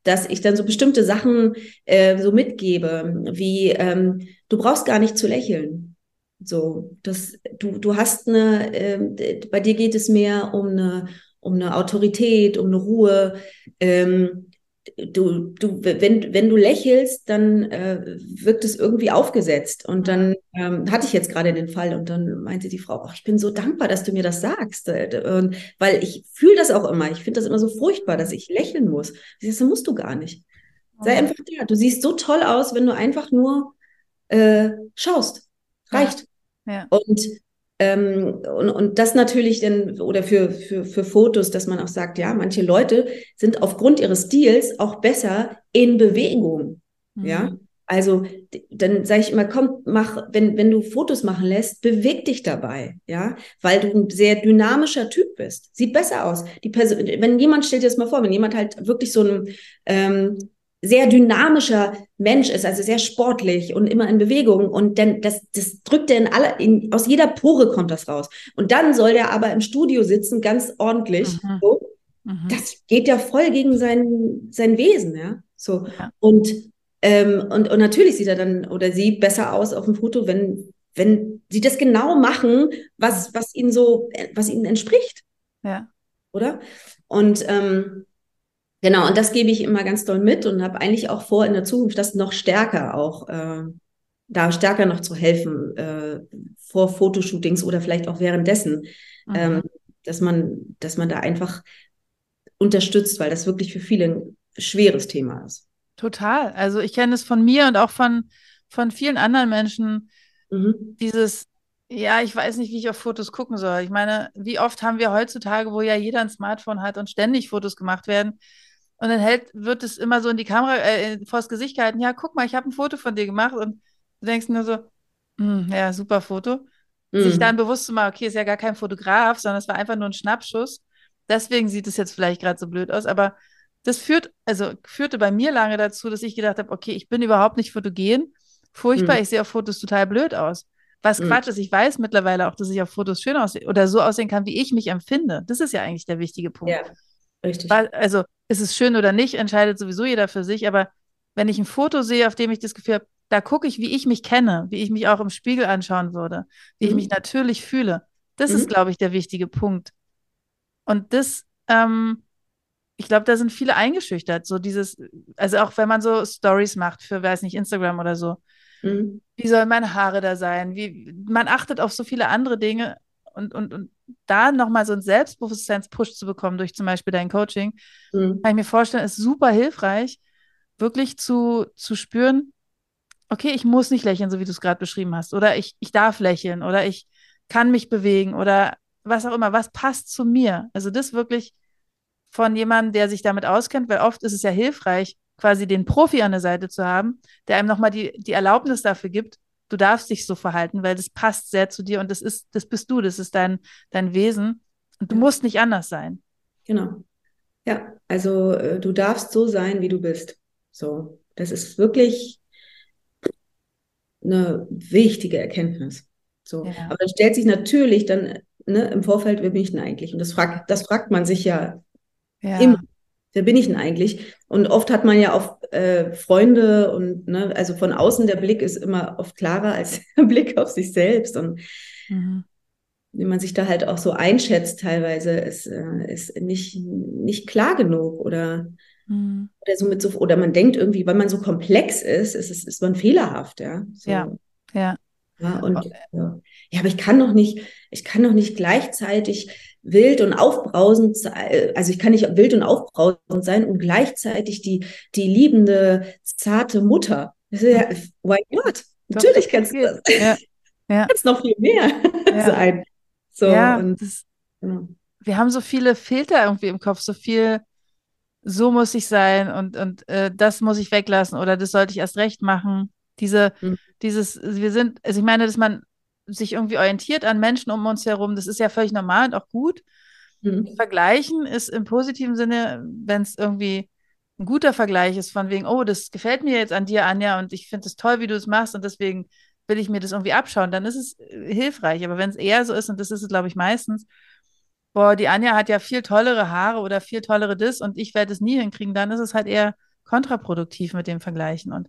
dass ich dann so bestimmte Sachen äh, so mitgebe, wie ähm, du brauchst gar nicht zu lächeln. So, das, du, du hast eine, äh, bei dir geht es mehr um eine, um eine Autorität, um eine Ruhe. Ähm, du, du, wenn, wenn du lächelst, dann äh, wirkt es irgendwie aufgesetzt. Und dann ähm, hatte ich jetzt gerade den Fall und dann meinte die Frau, oh, ich bin so dankbar, dass du mir das sagst. Und, weil ich fühle das auch immer. Ich finde das immer so furchtbar, dass ich lächeln muss. Ich sage, das musst du gar nicht. Sei einfach da. Du siehst so toll aus, wenn du einfach nur äh, schaust. Reicht. Ja. ja. Und ähm, und, und das natürlich dann, oder für, für, für Fotos, dass man auch sagt, ja, manche Leute sind aufgrund ihres Stils auch besser in Bewegung. Mhm. Ja. Also dann sage ich immer, komm, mach, wenn, wenn du Fotos machen lässt, beweg dich dabei, ja, weil du ein sehr dynamischer Typ bist. Sieht besser aus. Die Person, wenn jemand, stellt dir das mal vor, wenn jemand halt wirklich so ein ähm, sehr dynamischer Mensch ist, also sehr sportlich und immer in Bewegung und dann das, das drückt er in alle, in, aus jeder Pore kommt das raus. Und dann soll der aber im Studio sitzen, ganz ordentlich. Mhm. So. Mhm. Das geht ja voll gegen sein, sein Wesen, ja. So. Ja. Und, ähm, und, und natürlich sieht er dann oder sie besser aus auf dem Foto, wenn, wenn sie das genau machen, was, was ihnen so, was ihnen entspricht. Ja. Oder? Und ähm, Genau, und das gebe ich immer ganz doll mit und habe eigentlich auch vor, in der Zukunft das noch stärker auch, äh, da stärker noch zu helfen, äh, vor Fotoshootings oder vielleicht auch währenddessen, mhm. ähm, dass man, dass man da einfach unterstützt, weil das wirklich für viele ein schweres Thema ist.
Total. Also ich kenne es von mir und auch von, von vielen anderen Menschen, mhm. dieses, ja, ich weiß nicht, wie ich auf Fotos gucken soll. Ich meine, wie oft haben wir heutzutage, wo ja jeder ein Smartphone hat und ständig Fotos gemacht werden, und dann hält, wird es immer so in die Kamera, äh, vors Gesicht gehalten, ja, guck mal, ich habe ein Foto von dir gemacht und du denkst nur so, hm, ja, super Foto. Mhm. Sich dann bewusst zu machen, okay, ist ja gar kein Fotograf, sondern es war einfach nur ein Schnappschuss. Deswegen sieht es jetzt vielleicht gerade so blöd aus, aber das führt, also führte bei mir lange dazu, dass ich gedacht habe, okay, ich bin überhaupt nicht fotogen. Furchtbar, mhm. ich sehe auf Fotos total blöd aus. Was mhm. Quatsch ist, ich weiß mittlerweile auch, dass ich auf Fotos schön aussehe oder so aussehen kann, wie ich mich empfinde. Das ist ja eigentlich der wichtige Punkt. Ja, richtig. Weil, also ist es schön oder nicht, entscheidet sowieso jeder für sich. Aber wenn ich ein Foto sehe, auf dem ich das Gefühl habe, da gucke ich, wie ich mich kenne, wie ich mich auch im Spiegel anschauen würde, wie mhm. ich mich natürlich fühle. Das mhm. ist, glaube ich, der wichtige Punkt. Und das, ähm, ich glaube, da sind viele eingeschüchtert. So dieses, also auch wenn man so Stories macht für, weiß nicht, Instagram oder so. Mhm. Wie sollen meine Haare da sein? Wie, man achtet auf so viele andere Dinge und, und, und da nochmal so einen Selbstbewusstseinspush zu bekommen durch zum Beispiel dein Coaching, mhm. kann ich mir vorstellen, ist super hilfreich, wirklich zu, zu spüren, okay, ich muss nicht lächeln, so wie du es gerade beschrieben hast, oder ich, ich darf lächeln, oder ich kann mich bewegen, oder was auch immer, was passt zu mir. Also das wirklich von jemandem, der sich damit auskennt, weil oft ist es ja hilfreich, quasi den Profi an der Seite zu haben, der einem nochmal die, die Erlaubnis dafür gibt, du darfst dich so verhalten, weil das passt sehr zu dir und das ist, das bist du, das ist dein, dein Wesen und du musst nicht anders sein.
Genau. Ja, also äh, du darfst so sein, wie du bist. So, das ist wirklich, eine wichtige Erkenntnis. So. Ja. Aber dann stellt sich natürlich dann ne, im Vorfeld, wer bin ich denn eigentlich? Und das fragt, das fragt man sich ja, ja. immer. Wer bin ich denn eigentlich? Und oft hat man ja auch äh, Freunde und ne, also von außen der Blick ist immer oft klarer als der Blick auf sich selbst. Und mhm. wie man sich da halt auch so einschätzt, teilweise ist, äh, ist nicht, nicht klar genug oder, mhm. oder so mit so, oder man denkt irgendwie, weil man so komplex ist, ist, ist, ist man fehlerhaft, ja. So.
Ja, ja.
Ja, und ja. aber ich kann noch nicht, ich kann noch nicht gleichzeitig wild und aufbrausend, also ich kann nicht wild und aufbrausend sein und gleichzeitig die, die liebende, zarte Mutter. Ja, why not? Natürlich kannst du das. Ja. Ja. kannst noch viel mehr ja. sein.
So, ja, und, das, ja. Wir haben so viele Filter irgendwie im Kopf, so viel, so muss ich sein und, und äh, das muss ich weglassen oder das sollte ich erst recht machen. Diese, mhm. dieses, wir sind, also ich meine, dass man sich irgendwie orientiert an Menschen um uns herum, das ist ja völlig normal und auch gut. Mhm. Vergleichen ist im positiven Sinne, wenn es irgendwie ein guter Vergleich ist, von wegen, oh, das gefällt mir jetzt an dir, Anja, und ich finde es toll, wie du es machst, und deswegen will ich mir das irgendwie abschauen, dann ist es äh, hilfreich. Aber wenn es eher so ist, und das ist es, glaube ich, meistens, boah, die Anja hat ja viel tollere Haare oder viel tollere das und ich werde es nie hinkriegen, dann ist es halt eher kontraproduktiv mit dem Vergleichen. Und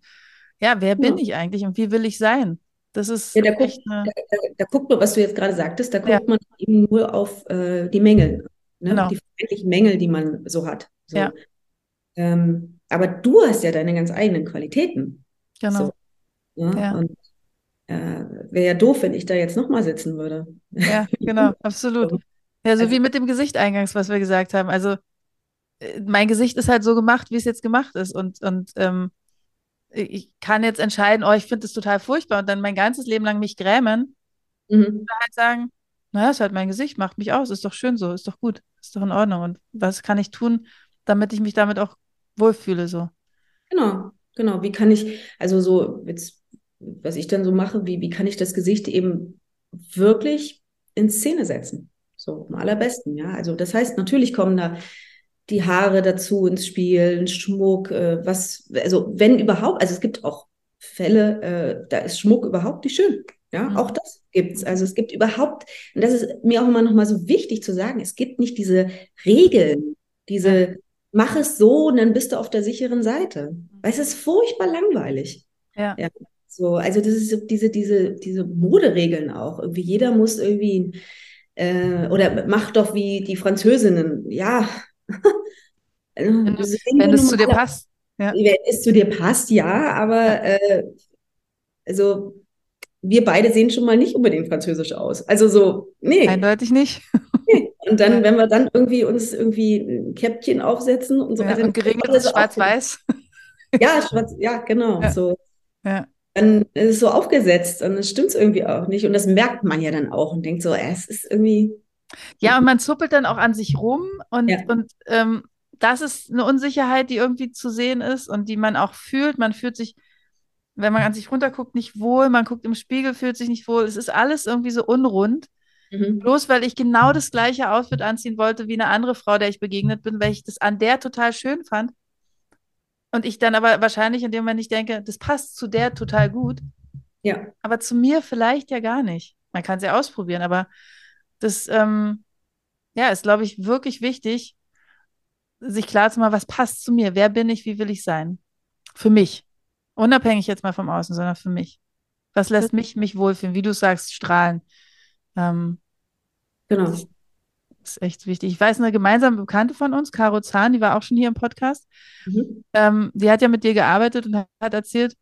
ja, wer bin ja. ich eigentlich und wie will ich sein? Das ist
ja, da, guckt, eine... da, da, guckt man, was du jetzt gerade sagtest, da guckt ja. man eben nur auf äh, die Mängel, ne? genau. die vermeintlichen Mängel, die man so hat. So. Ja. Ähm, aber du hast ja deine ganz eigenen Qualitäten.
Genau. So,
ne? ja. Und äh, wäre ja doof, wenn ich da jetzt nochmal sitzen würde.
Ja, genau, absolut. Ja, so also, wie mit dem Gesicht eingangs, was wir gesagt haben. Also äh, mein Gesicht ist halt so gemacht, wie es jetzt gemacht ist. Und, und ähm, ich kann jetzt entscheiden, oh, ich finde das total furchtbar und dann mein ganzes Leben lang mich grämen. Mhm. Oder halt sagen, naja, ist halt mein Gesicht, macht mich aus, ist doch schön so, ist doch gut, ist doch in Ordnung. Und was kann ich tun, damit ich mich damit auch wohlfühle, so.
Genau, genau. Wie kann ich, also so, jetzt, was ich dann so mache, wie, wie kann ich das Gesicht eben wirklich in Szene setzen? So, am allerbesten, ja. Also das heißt, natürlich kommen da die Haare dazu ins Spiel, Schmuck, äh, was, also wenn überhaupt, also es gibt auch Fälle, äh, da ist Schmuck überhaupt nicht schön. Ja, mhm. auch das gibt's. Also es gibt überhaupt, und das ist mir auch immer noch mal so wichtig zu sagen, es gibt nicht diese Regeln, diese, ja. mach es so und dann bist du auf der sicheren Seite. Weil es ist furchtbar langweilig.
Ja. ja.
So, also das ist diese, diese, diese Moderegeln auch. Irgendwie jeder muss irgendwie, äh, oder mach doch wie die Französinnen. Ja,
wenn, wenn es zu dir passt.
Ja. Wenn es zu dir passt, ja, aber äh, also wir beide sehen schon mal nicht unbedingt französisch aus. Also so, nee.
Eindeutig nicht.
Nee. Und dann, wenn wir dann irgendwie uns irgendwie ein Käppchen aufsetzen und so
ja, weiter. Und geregeltes Schwarz-Weiß.
Ja, schwarz, ja, genau. Ja. So. Ja. Dann ist es so aufgesetzt und es stimmt irgendwie auch nicht. Und das merkt man ja dann auch und denkt so, äh, es ist irgendwie
ja, und man zuppelt dann auch an sich rum und, ja. und ähm, das ist eine Unsicherheit, die irgendwie zu sehen ist und die man auch fühlt. Man fühlt sich, wenn man an sich runterguckt, nicht wohl, man guckt im Spiegel, fühlt sich nicht wohl. Es ist alles irgendwie so unrund. Mhm. Bloß weil ich genau das gleiche Outfit anziehen wollte wie eine andere Frau, der ich begegnet bin, weil ich das an der total schön fand. Und ich dann aber wahrscheinlich in dem Moment nicht denke, das passt zu der total gut.
Ja.
Aber zu mir vielleicht ja gar nicht. Man kann es ja ausprobieren, aber das ähm, ja, ist, glaube ich, wirklich wichtig, sich klar zu machen, was passt zu mir, wer bin ich, wie will ich sein? Für mich. Unabhängig jetzt mal vom Außen, sondern für mich. Was lässt mich mich wohlfühlen, wie du sagst, strahlen. Ähm,
genau. Das
ist echt wichtig. Ich weiß, eine gemeinsame Bekannte von uns, Caro Zahn, die war auch schon hier im Podcast. Mhm. Ähm, die hat ja mit dir gearbeitet und hat erzählt,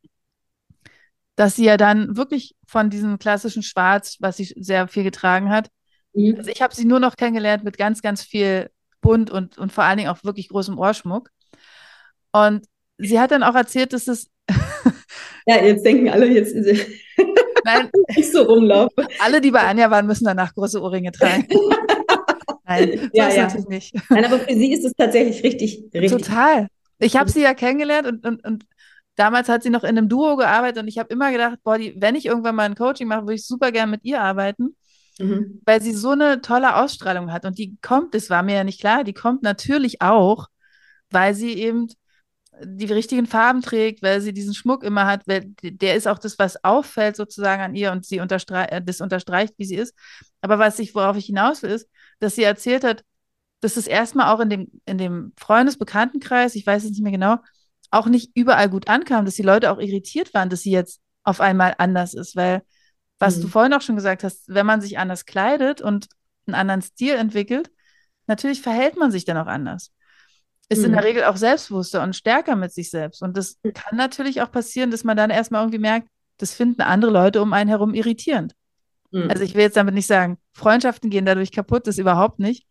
dass sie ja dann wirklich von diesem klassischen Schwarz, was sie sehr viel getragen hat, Mhm. Also ich habe sie nur noch kennengelernt mit ganz, ganz viel bunt und, und vor allen Dingen auch wirklich großem Ohrschmuck. Und sie hat dann auch erzählt, dass es.
ja, jetzt denken alle, jetzt Nein,
ich so rumlaufe. Alle, die bei Anja waren, müssen danach große Ohrringe tragen. Nein,
ja, ist ja. natürlich nicht. Nein, aber für sie ist es tatsächlich richtig. richtig.
Total. Ich habe sie ja kennengelernt und, und, und damals hat sie noch in einem Duo gearbeitet und ich habe immer gedacht, boah, die, wenn ich irgendwann mal ein Coaching mache, würde ich super gerne mit ihr arbeiten. Mhm. Weil sie so eine tolle Ausstrahlung hat. Und die kommt, das war mir ja nicht klar, die kommt natürlich auch, weil sie eben die richtigen Farben trägt, weil sie diesen Schmuck immer hat, weil der ist auch das, was auffällt sozusagen an ihr und sie unterstreicht, äh, das unterstreicht, wie sie ist. Aber was ich, worauf ich hinaus will, ist, dass sie erzählt hat, dass es erstmal auch in dem, in dem Freundesbekanntenkreis, ich weiß es nicht mehr genau, auch nicht überall gut ankam, dass die Leute auch irritiert waren, dass sie jetzt auf einmal anders ist, weil, was mhm. du vorhin auch schon gesagt hast, wenn man sich anders kleidet und einen anderen Stil entwickelt, natürlich verhält man sich dann auch anders. Ist mhm. in der mhm. Regel auch selbstbewusster und stärker mit sich selbst. Und das mhm. kann natürlich auch passieren, dass man dann erstmal irgendwie merkt, das finden andere Leute um einen herum irritierend. Mhm. Also ich will jetzt damit nicht sagen, Freundschaften gehen dadurch kaputt, das überhaupt nicht.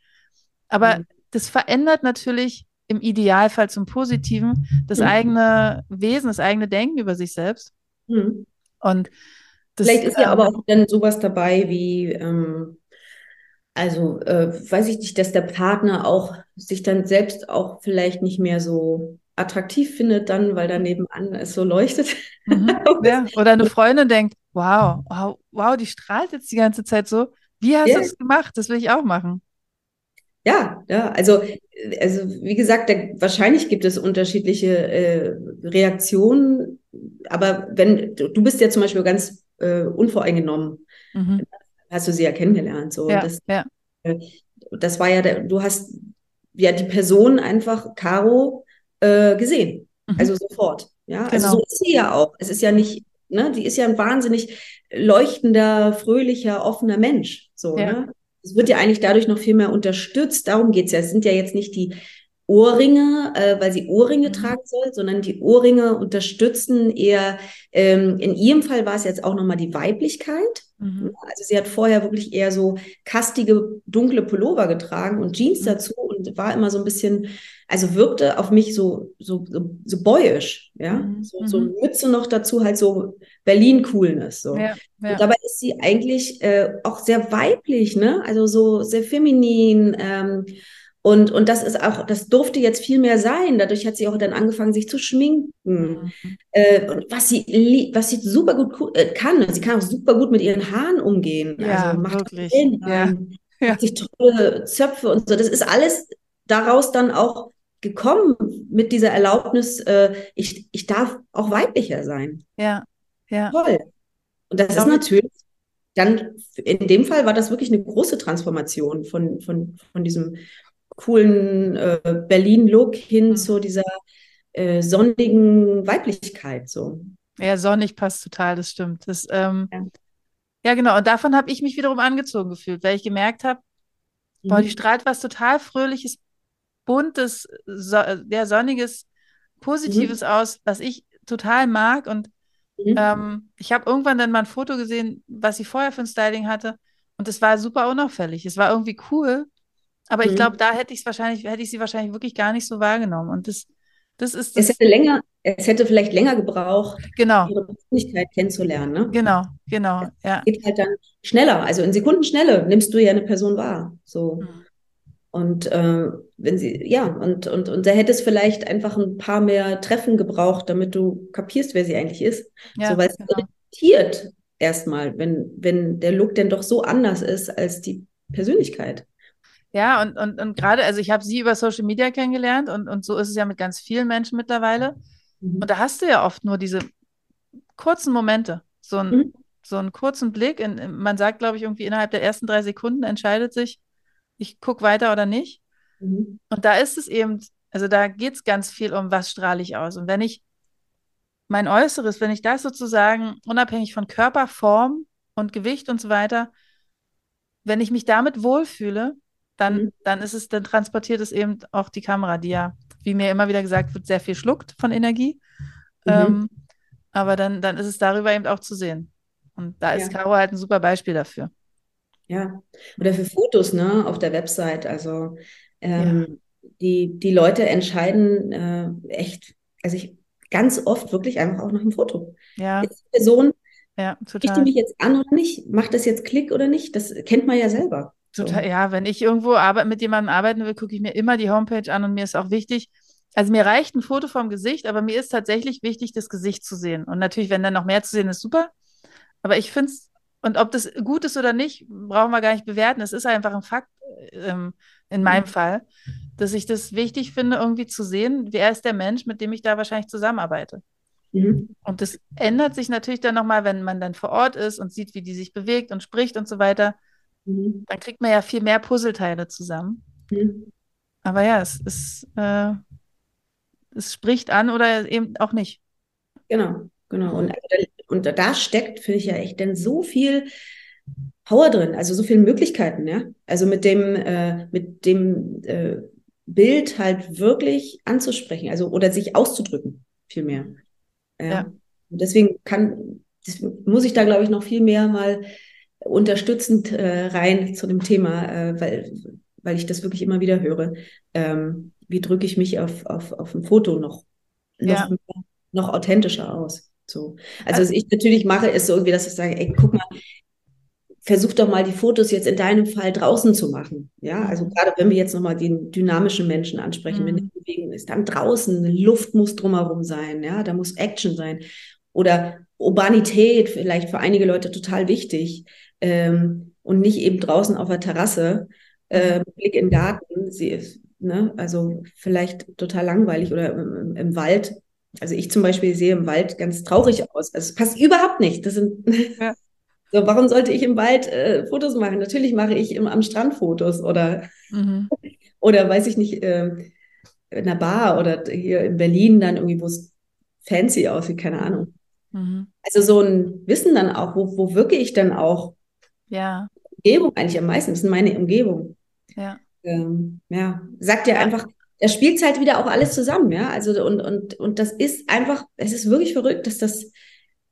Aber mhm. das verändert natürlich im Idealfall zum Positiven das eigene Wesen, das eigene Denken über sich selbst. Und
das, Vielleicht ist ja aber auch dann sowas dabei wie, ähm, also äh, weiß ich nicht, dass der Partner auch sich dann selbst auch vielleicht nicht mehr so attraktiv findet dann, weil da nebenan es so leuchtet.
Mhm, ja. Oder eine Freundin denkt, wow, wow, wow, die strahlt jetzt die ganze Zeit so. Wie hast yeah. du das gemacht? Das will ich auch machen.
Ja, ja, also, also wie gesagt, da, wahrscheinlich gibt es unterschiedliche äh, Reaktionen, aber wenn du bist ja zum Beispiel ganz äh, unvoreingenommen, mhm. hast du sie ja kennengelernt. So. Ja, das, ja. Äh, das war ja, der, du hast ja die Person einfach, Caro, äh, gesehen. Mhm. Also sofort. Ja, also genau. also so ist sie ja auch. Es ist ja nicht, ne, die ist ja ein wahnsinnig leuchtender, fröhlicher, offener Mensch. So, ja. ne? Es wird ja eigentlich dadurch noch viel mehr unterstützt. Darum geht es ja. Es sind ja jetzt nicht die Ohrringe, äh, weil sie Ohrringe mhm. tragen soll, sondern die Ohrringe unterstützen eher, ähm, in ihrem Fall war es jetzt auch nochmal die Weiblichkeit. Mhm. Also sie hat vorher wirklich eher so kastige, dunkle Pullover getragen und Jeans mhm. dazu und war immer so ein bisschen, also wirkte auf mich so, so, so, so boyisch, ja. Mhm. So, so mhm. Mütze noch dazu, halt so Berlin-Coolness. So. Ja, ja. Dabei ist sie eigentlich äh, auch sehr weiblich, ne? Also so sehr feminin, ähm, und, und das ist auch, das durfte jetzt viel mehr sein. Dadurch hat sie auch dann angefangen, sich zu schminken. Mhm. Äh, und was sie, was sie super gut äh, kann, sie kann auch super gut mit ihren Haaren umgehen. Ja, also macht wirklich. Ja. Ja. sich tolle Zöpfe und so. Das ist alles daraus dann auch gekommen mit dieser Erlaubnis, äh, ich, ich darf auch weiblicher sein.
Ja, ja.
Toll. Und das ist natürlich dann, in dem Fall war das wirklich eine große Transformation von, von, von diesem coolen äh, Berlin-Look hin mhm. zu dieser äh, sonnigen Weiblichkeit. So.
Ja, sonnig passt total, das stimmt. Das, ähm, ja. ja. genau. Und davon habe ich mich wiederum angezogen gefühlt, weil ich gemerkt habe, mhm. boah, die mhm. strahlt was total Fröhliches, Buntes, so, ja, Sonniges, Positives mhm. aus, was ich total mag. Und mhm. ähm, ich habe irgendwann dann mal ein Foto gesehen, was sie vorher für ein Styling hatte. Und es war super unauffällig. Es war irgendwie cool. Aber ich glaube, mhm. da hätte ich es wahrscheinlich, hätte ich sie wahrscheinlich wirklich gar nicht so wahrgenommen. Und das, das ist
das. Es hätte länger, es hätte vielleicht länger gebraucht,
genau.
ihre Persönlichkeit kennenzulernen. Ne?
Genau, genau. Ja.
Geht halt dann schneller. Also in Sekundenschnelle nimmst du ja eine Person wahr. So. Mhm. Und äh, wenn sie, ja, und, und, und da hätte es vielleicht einfach ein paar mehr Treffen gebraucht, damit du kapierst, wer sie eigentlich ist. Ja, so, weil es genau. irritiert erstmal, wenn, wenn der Look denn doch so anders ist als die Persönlichkeit.
Ja, und, und, und gerade, also ich habe sie über Social Media kennengelernt und, und so ist es ja mit ganz vielen Menschen mittlerweile. Mhm. Und da hast du ja oft nur diese kurzen Momente, so, ein, mhm. so einen kurzen Blick. In, man sagt, glaube ich, irgendwie innerhalb der ersten drei Sekunden entscheidet sich, ich gucke weiter oder nicht. Mhm. Und da ist es eben, also da geht es ganz viel um, was strahle ich aus. Und wenn ich mein Äußeres, wenn ich das sozusagen unabhängig von Körperform und Gewicht und so weiter, wenn ich mich damit wohlfühle, dann, mhm. dann ist es, dann transportiert es eben auch die Kamera, die ja, wie mir immer wieder gesagt wird, sehr viel schluckt von Energie. Mhm. Ähm, aber dann, dann ist es darüber eben auch zu sehen. Und da ist ja. Caro halt ein super Beispiel dafür.
Ja, oder für Fotos, ne, auf der Website. Also ähm, ja. die, die Leute entscheiden äh, echt, also ich ganz oft wirklich einfach auch nach einem Foto.
Ja.
Ist die Person,
ja,
total. ich mich jetzt an oder nicht? Macht das jetzt Klick oder nicht? Das kennt man ja selber.
Total, ja, wenn ich irgendwo arbeit, mit jemandem arbeiten will, gucke ich mir immer die Homepage an und mir ist auch wichtig, also mir reicht ein Foto vom Gesicht, aber mir ist tatsächlich wichtig, das Gesicht zu sehen. Und natürlich, wenn dann noch mehr zu sehen ist, super. Aber ich finde es, und ob das gut ist oder nicht, brauchen wir gar nicht bewerten. Es ist einfach ein Fakt ähm, in meinem mhm. Fall, dass ich das wichtig finde, irgendwie zu sehen, wer ist der Mensch, mit dem ich da wahrscheinlich zusammenarbeite. Mhm. Und das ändert sich natürlich dann nochmal, wenn man dann vor Ort ist und sieht, wie die sich bewegt und spricht und so weiter. Mhm. Dann kriegt man ja viel mehr Puzzleteile zusammen. Mhm. Aber ja, es, es, äh, es spricht an oder eben auch nicht.
Genau, genau. Und, und da steckt, finde ich ja echt denn so viel Power drin, also so viele Möglichkeiten, ja. Also mit dem, äh, mit dem äh, Bild halt wirklich anzusprechen, also oder sich auszudrücken, viel mehr. Ja. ja. Und deswegen kann, muss ich da, glaube ich, noch viel mehr mal unterstützend äh, rein zu dem Thema, äh, weil, weil ich das wirklich immer wieder höre. Ähm, wie drücke ich mich auf, auf, auf ein Foto noch, noch, ja. mehr, noch authentischer aus? So. Also, also, was ich natürlich mache, ist so irgendwie, dass ich sage, ey, guck mal, versuch doch mal die Fotos jetzt in deinem Fall draußen zu machen. Ja, also mhm. gerade wenn wir jetzt nochmal den dynamischen Menschen ansprechen, mhm. wenn die Bewegung ist, dann draußen, Luft muss drumherum sein, ja, da muss Action sein. Oder Urbanität, vielleicht für einige Leute total wichtig. Ähm, und nicht eben draußen auf der Terrasse, äh, Blick in den Garten. Sie ist, ne, also vielleicht total langweilig oder im, im, Wald. Also ich zum Beispiel sehe im Wald ganz traurig aus. Also es passt überhaupt nicht. Das sind ja. So, warum sollte ich im Wald äh, Fotos machen? Natürlich mache ich im, am Strand Fotos oder, mhm. oder weiß ich nicht, äh, in einer Bar oder hier in Berlin dann irgendwie, wo es fancy aussieht, keine Ahnung. Mhm. Also so ein Wissen dann auch, wo, wo wirke ich dann auch?
Ja.
Umgebung eigentlich am meisten, das ist meine Umgebung.
Ja.
Ähm, ja, sagt ja einfach, da spielt halt wieder auch alles zusammen, ja. Also und, und, und das ist einfach, es ist wirklich verrückt, dass das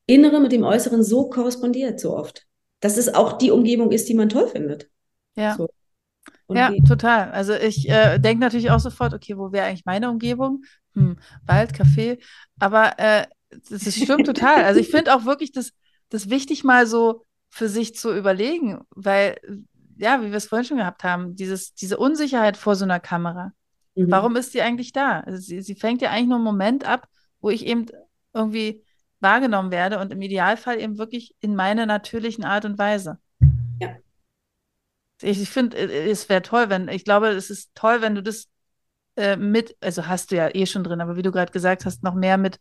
Innere mit dem Äußeren so korrespondiert, so oft. Dass es auch die Umgebung ist, die man toll findet.
Ja. So. Ja, wie? total. Also ich äh, denke natürlich auch sofort, okay, wo wäre eigentlich meine Umgebung? Hm, Wald, Café. Aber äh, das ist, stimmt total. Also ich finde auch wirklich das, das wichtig, mal so für sich zu überlegen, weil, ja, wie wir es vorhin schon gehabt haben, dieses, diese Unsicherheit vor so einer Kamera. Mhm. Warum ist die eigentlich da? Also sie, sie fängt ja eigentlich nur einen Moment ab, wo ich eben irgendwie wahrgenommen werde und im Idealfall eben wirklich in meiner natürlichen Art und Weise.
Ja.
Ich, ich finde, äh, es wäre toll, wenn, ich glaube, es ist toll, wenn du das äh, mit, also hast du ja eh schon drin, aber wie du gerade gesagt hast, noch mehr mit,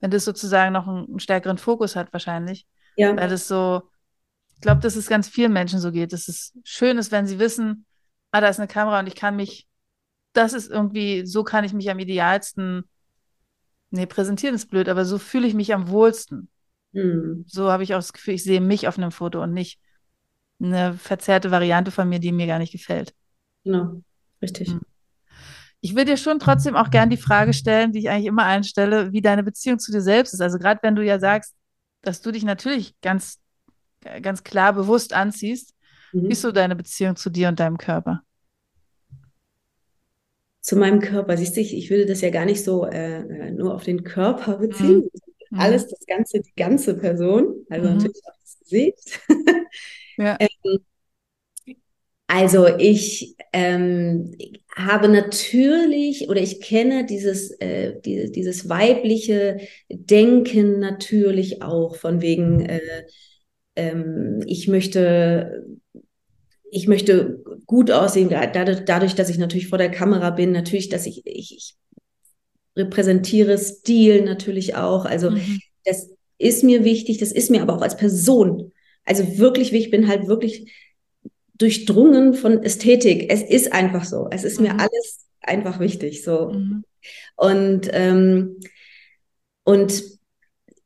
wenn das sozusagen noch einen, einen stärkeren Fokus hat, wahrscheinlich.
Ja.
Weil das so, ich glaube, dass es ganz vielen Menschen so geht, dass es schön ist, wenn sie wissen, ah, da ist eine Kamera und ich kann mich, das ist irgendwie, so kann ich mich am idealsten Nee, präsentieren ist blöd, aber so fühle ich mich am wohlsten. Mhm. So habe ich auch das Gefühl, ich sehe mich auf einem Foto und nicht eine verzerrte Variante von mir, die mir gar nicht gefällt.
Genau, richtig. Mhm.
Ich will dir schon trotzdem auch gern die Frage stellen, die ich eigentlich immer einstelle, wie deine Beziehung zu dir selbst ist. Also gerade wenn du ja sagst, dass du dich natürlich ganz, ganz klar bewusst anziehst, mhm. wie ist so deine Beziehung zu dir und deinem Körper?
zu meinem Körper. Siehst du, ich, ich würde das ja gar nicht so äh, äh nur auf den Körper beziehen. Mhm. Alles, das Ganze, die ganze Person, also mhm. natürlich auch das Gesicht. ja. ähm, also ich ähm, habe natürlich oder ich kenne dieses, äh, die, dieses weibliche Denken natürlich auch von wegen, äh, ähm, ich möchte ich möchte gut aussehen, dadurch, dadurch, dass ich natürlich vor der Kamera bin, natürlich, dass ich, ich, ich repräsentiere Stil natürlich auch. Also mhm. das ist mir wichtig, das ist mir aber auch als Person. Also wirklich, ich bin halt wirklich durchdrungen von Ästhetik. Es ist einfach so. Es ist mhm. mir alles einfach wichtig. So. Mhm. Und, ähm, und,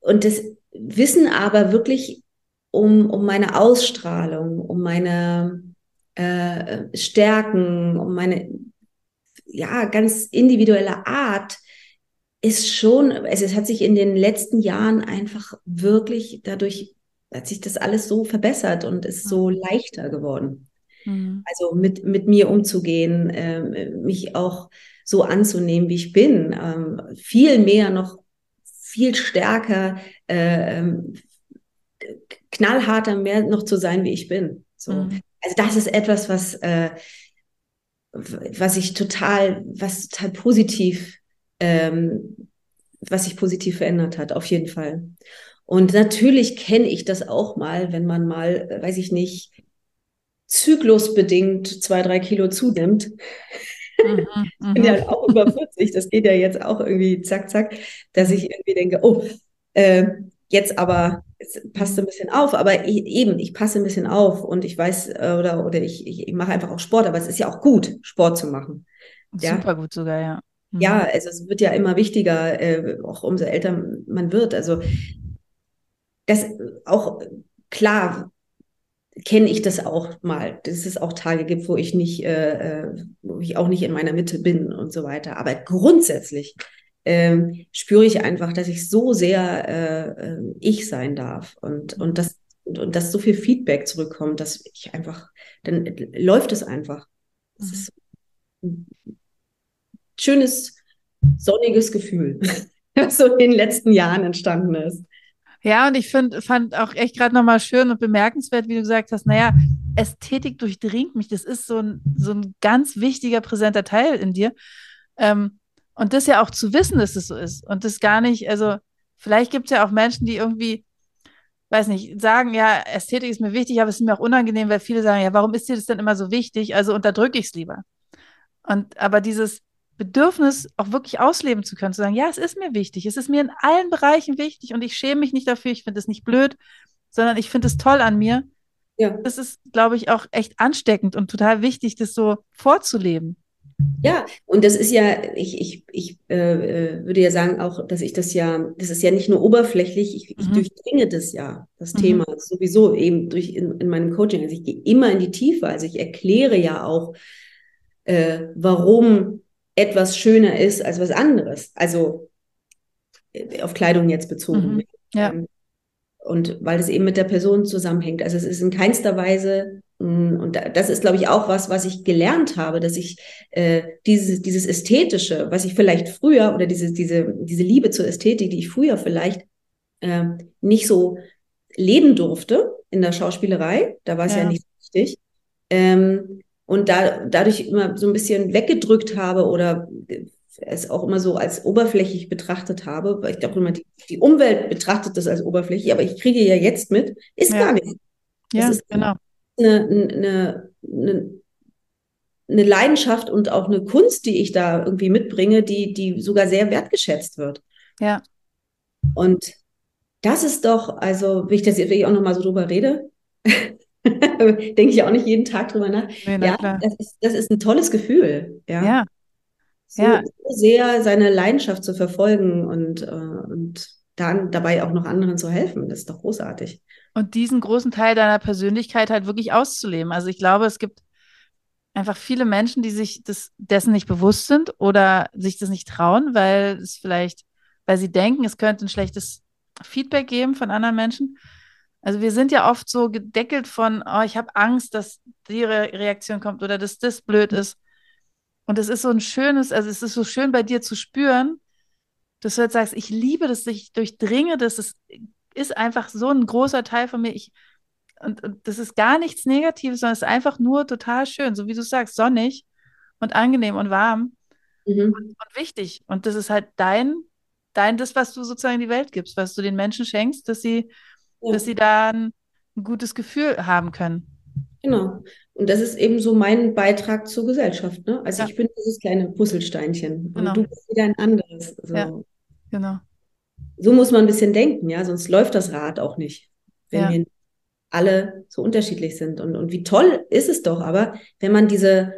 und das Wissen aber wirklich um, um meine Ausstrahlung, um meine äh, Stärken, um meine ja ganz individuelle Art ist schon, also es hat sich in den letzten Jahren einfach wirklich dadurch hat sich das alles so verbessert und ist so mhm. leichter geworden. Mhm. Also mit, mit mir umzugehen, äh, mich auch so anzunehmen, wie ich bin, ähm, viel mehr noch, viel stärker, äh, ähm, knallharter mehr noch zu sein, wie ich bin. So. Mhm also das ist etwas, was, äh, was ich total, was total positiv, ähm, was sich positiv verändert hat, auf jeden Fall. Und natürlich kenne ich das auch mal, wenn man mal, weiß ich nicht, zyklusbedingt zwei, drei Kilo zunimmt. Mhm, ich bin ja mhm. auch über 40, das geht ja jetzt auch irgendwie zack, zack, dass ich irgendwie denke, oh, äh, jetzt aber passt ein bisschen auf, aber ich, eben, ich passe ein bisschen auf und ich weiß, äh, oder, oder ich, ich, ich, mache einfach auch Sport, aber es ist ja auch gut, Sport zu machen.
Super ja? gut sogar, ja.
Mhm. Ja, also es wird ja immer wichtiger, äh, auch umso älter man wird. Also das auch klar kenne ich das auch mal, dass es auch Tage gibt, wo ich nicht, äh, äh, wo ich auch nicht in meiner Mitte bin und so weiter. Aber grundsätzlich ähm, spüre ich einfach, dass ich so sehr äh, äh, ich sein darf und, und, das, und, und dass so viel Feedback zurückkommt, dass ich einfach, dann läuft es einfach. Es mhm. ist ein schönes, sonniges Gefühl, was so in den letzten Jahren entstanden ist.
Ja, und ich find, fand auch echt gerade nochmal schön und bemerkenswert, wie du gesagt hast, naja, Ästhetik durchdringt mich. Das ist so ein, so ein ganz wichtiger, präsenter Teil in dir. Ähm, und das ja auch zu wissen, dass es so ist. Und das gar nicht, also vielleicht gibt es ja auch Menschen, die irgendwie, weiß nicht, sagen, ja, Ästhetik ist mir wichtig, aber es ist mir auch unangenehm, weil viele sagen, ja, warum ist dir das denn immer so wichtig? Also unterdrücke ich es lieber. Und aber dieses, Bedürfnis auch wirklich ausleben zu können, zu sagen, ja, es ist mir wichtig, es ist mir in allen Bereichen wichtig und ich schäme mich nicht dafür, ich finde es nicht blöd, sondern ich finde es toll an mir. Ja. Das ist, glaube ich, auch echt ansteckend und total wichtig, das so vorzuleben.
Ja, und das ist ja, ich, ich, ich äh, äh würde ja sagen auch, dass ich das ja, das ist ja nicht nur oberflächlich, ich, ich mhm. durchdringe das ja, das mhm. Thema sowieso eben durch in, in meinem Coaching. Also ich gehe immer in die Tiefe, also ich erkläre ja auch, äh, warum etwas schöner ist als was anderes. Also äh, auf Kleidung jetzt bezogen. Mhm. Ja. Ähm, und weil es eben mit der Person zusammenhängt. Also es ist in keinster Weise, mm, und das ist, glaube ich, auch was, was ich gelernt habe, dass ich äh, dieses, dieses Ästhetische, was ich vielleicht früher, oder diese, diese, diese Liebe zur Ästhetik, die ich früher vielleicht äh, nicht so leben durfte in der Schauspielerei, da war es ja. ja nicht wichtig, ähm, und da, dadurch immer so ein bisschen weggedrückt habe oder es auch immer so als oberflächlich betrachtet habe, weil ich glaube immer, die, die, Umwelt betrachtet das als oberflächlich, aber ich kriege ja jetzt mit, ist ja. gar nicht.
Ja, das ist genau.
Eine, eine, eine, eine Leidenschaft und auch eine Kunst, die ich da irgendwie mitbringe, die, die sogar sehr wertgeschätzt wird.
Ja.
Und das ist doch, also, wenn ich das jetzt wirklich auch nochmal so drüber rede, Denke ich auch nicht jeden Tag drüber nach. Nee, ja, das ist, das ist, ein tolles Gefühl. Ja.
ja.
So, ja. sehr seine Leidenschaft zu verfolgen und, äh, und dann dabei auch noch anderen zu helfen. Das ist doch großartig.
Und diesen großen Teil deiner Persönlichkeit halt wirklich auszuleben. Also ich glaube, es gibt einfach viele Menschen, die sich das, dessen nicht bewusst sind oder sich das nicht trauen, weil es vielleicht, weil sie denken, es könnte ein schlechtes Feedback geben von anderen Menschen. Also wir sind ja oft so gedeckelt von, oh, ich habe Angst, dass die Re Reaktion kommt oder dass das blöd ist. Und es ist so ein schönes, also es ist so schön bei dir zu spüren, dass du jetzt sagst, ich liebe das, ich durchdringe das, es ist einfach so ein großer Teil von mir. Ich, und, und das ist gar nichts Negatives, sondern es ist einfach nur total schön, so wie du sagst, sonnig und angenehm und warm mhm. und, und wichtig. Und das ist halt dein, dein, das, was du sozusagen in die Welt gibst, was du den Menschen schenkst, dass sie ja. dass sie da ein, ein gutes Gefühl haben können.
Genau. Und das ist eben so mein Beitrag zur Gesellschaft. Ne? Also ja. ich bin dieses kleine Puzzlesteinchen genau. und du bist wieder ein anderes. So. Ja,
genau.
So muss man ein bisschen denken, ja, sonst läuft das Rad auch nicht, wenn ja. wir alle so unterschiedlich sind. Und, und wie toll ist es doch aber, wenn man diese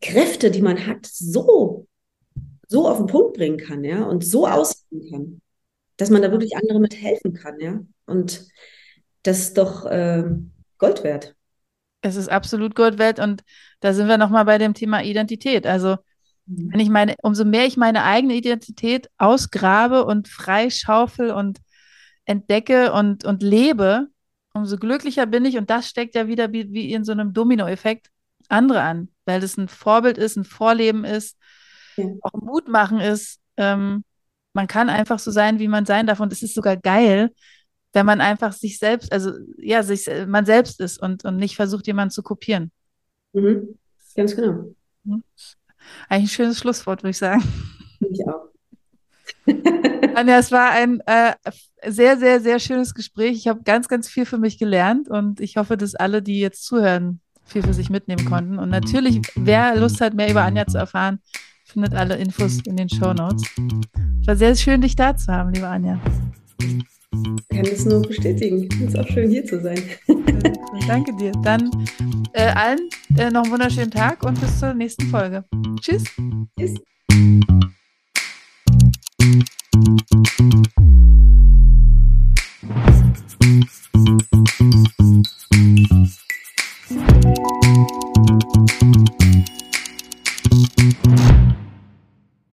Kräfte, die man hat, so, so auf den Punkt bringen kann, ja, und so ausüben kann dass man da wirklich anderen mit helfen kann, ja. Und das ist doch äh, Gold wert.
Es ist absolut Gold wert und da sind wir nochmal bei dem Thema Identität. Also mhm. wenn ich meine, umso mehr ich meine eigene Identität ausgrabe und freischaufel und entdecke und, und lebe, umso glücklicher bin ich und das steckt ja wieder wie, wie in so einem Dominoeffekt andere an, weil das ein Vorbild ist, ein Vorleben ist, ja. auch Mut machen ist, ähm, man kann einfach so sein, wie man sein darf. Und es ist sogar geil, wenn man einfach sich selbst, also ja, sich man selbst ist und, und nicht versucht, jemanden zu kopieren.
Mhm. Ganz genau. Mhm.
Eigentlich ein schönes Schlusswort, würde ich sagen.
Ich auch.
Anja, es war ein äh, sehr, sehr, sehr schönes Gespräch. Ich habe ganz, ganz viel für mich gelernt und ich hoffe, dass alle, die jetzt zuhören, viel für sich mitnehmen konnten. Und natürlich, wer Lust hat, mehr über Anja zu erfahren, findet alle Infos in den Show Notes. Es war sehr schön, dich da zu haben, liebe Anja.
Ich kann das nur bestätigen. Es ist auch schön, hier zu sein.
Danke dir. Dann äh, allen äh, noch einen wunderschönen Tag und bis zur nächsten Folge. Tschüss. Tschüss. Thank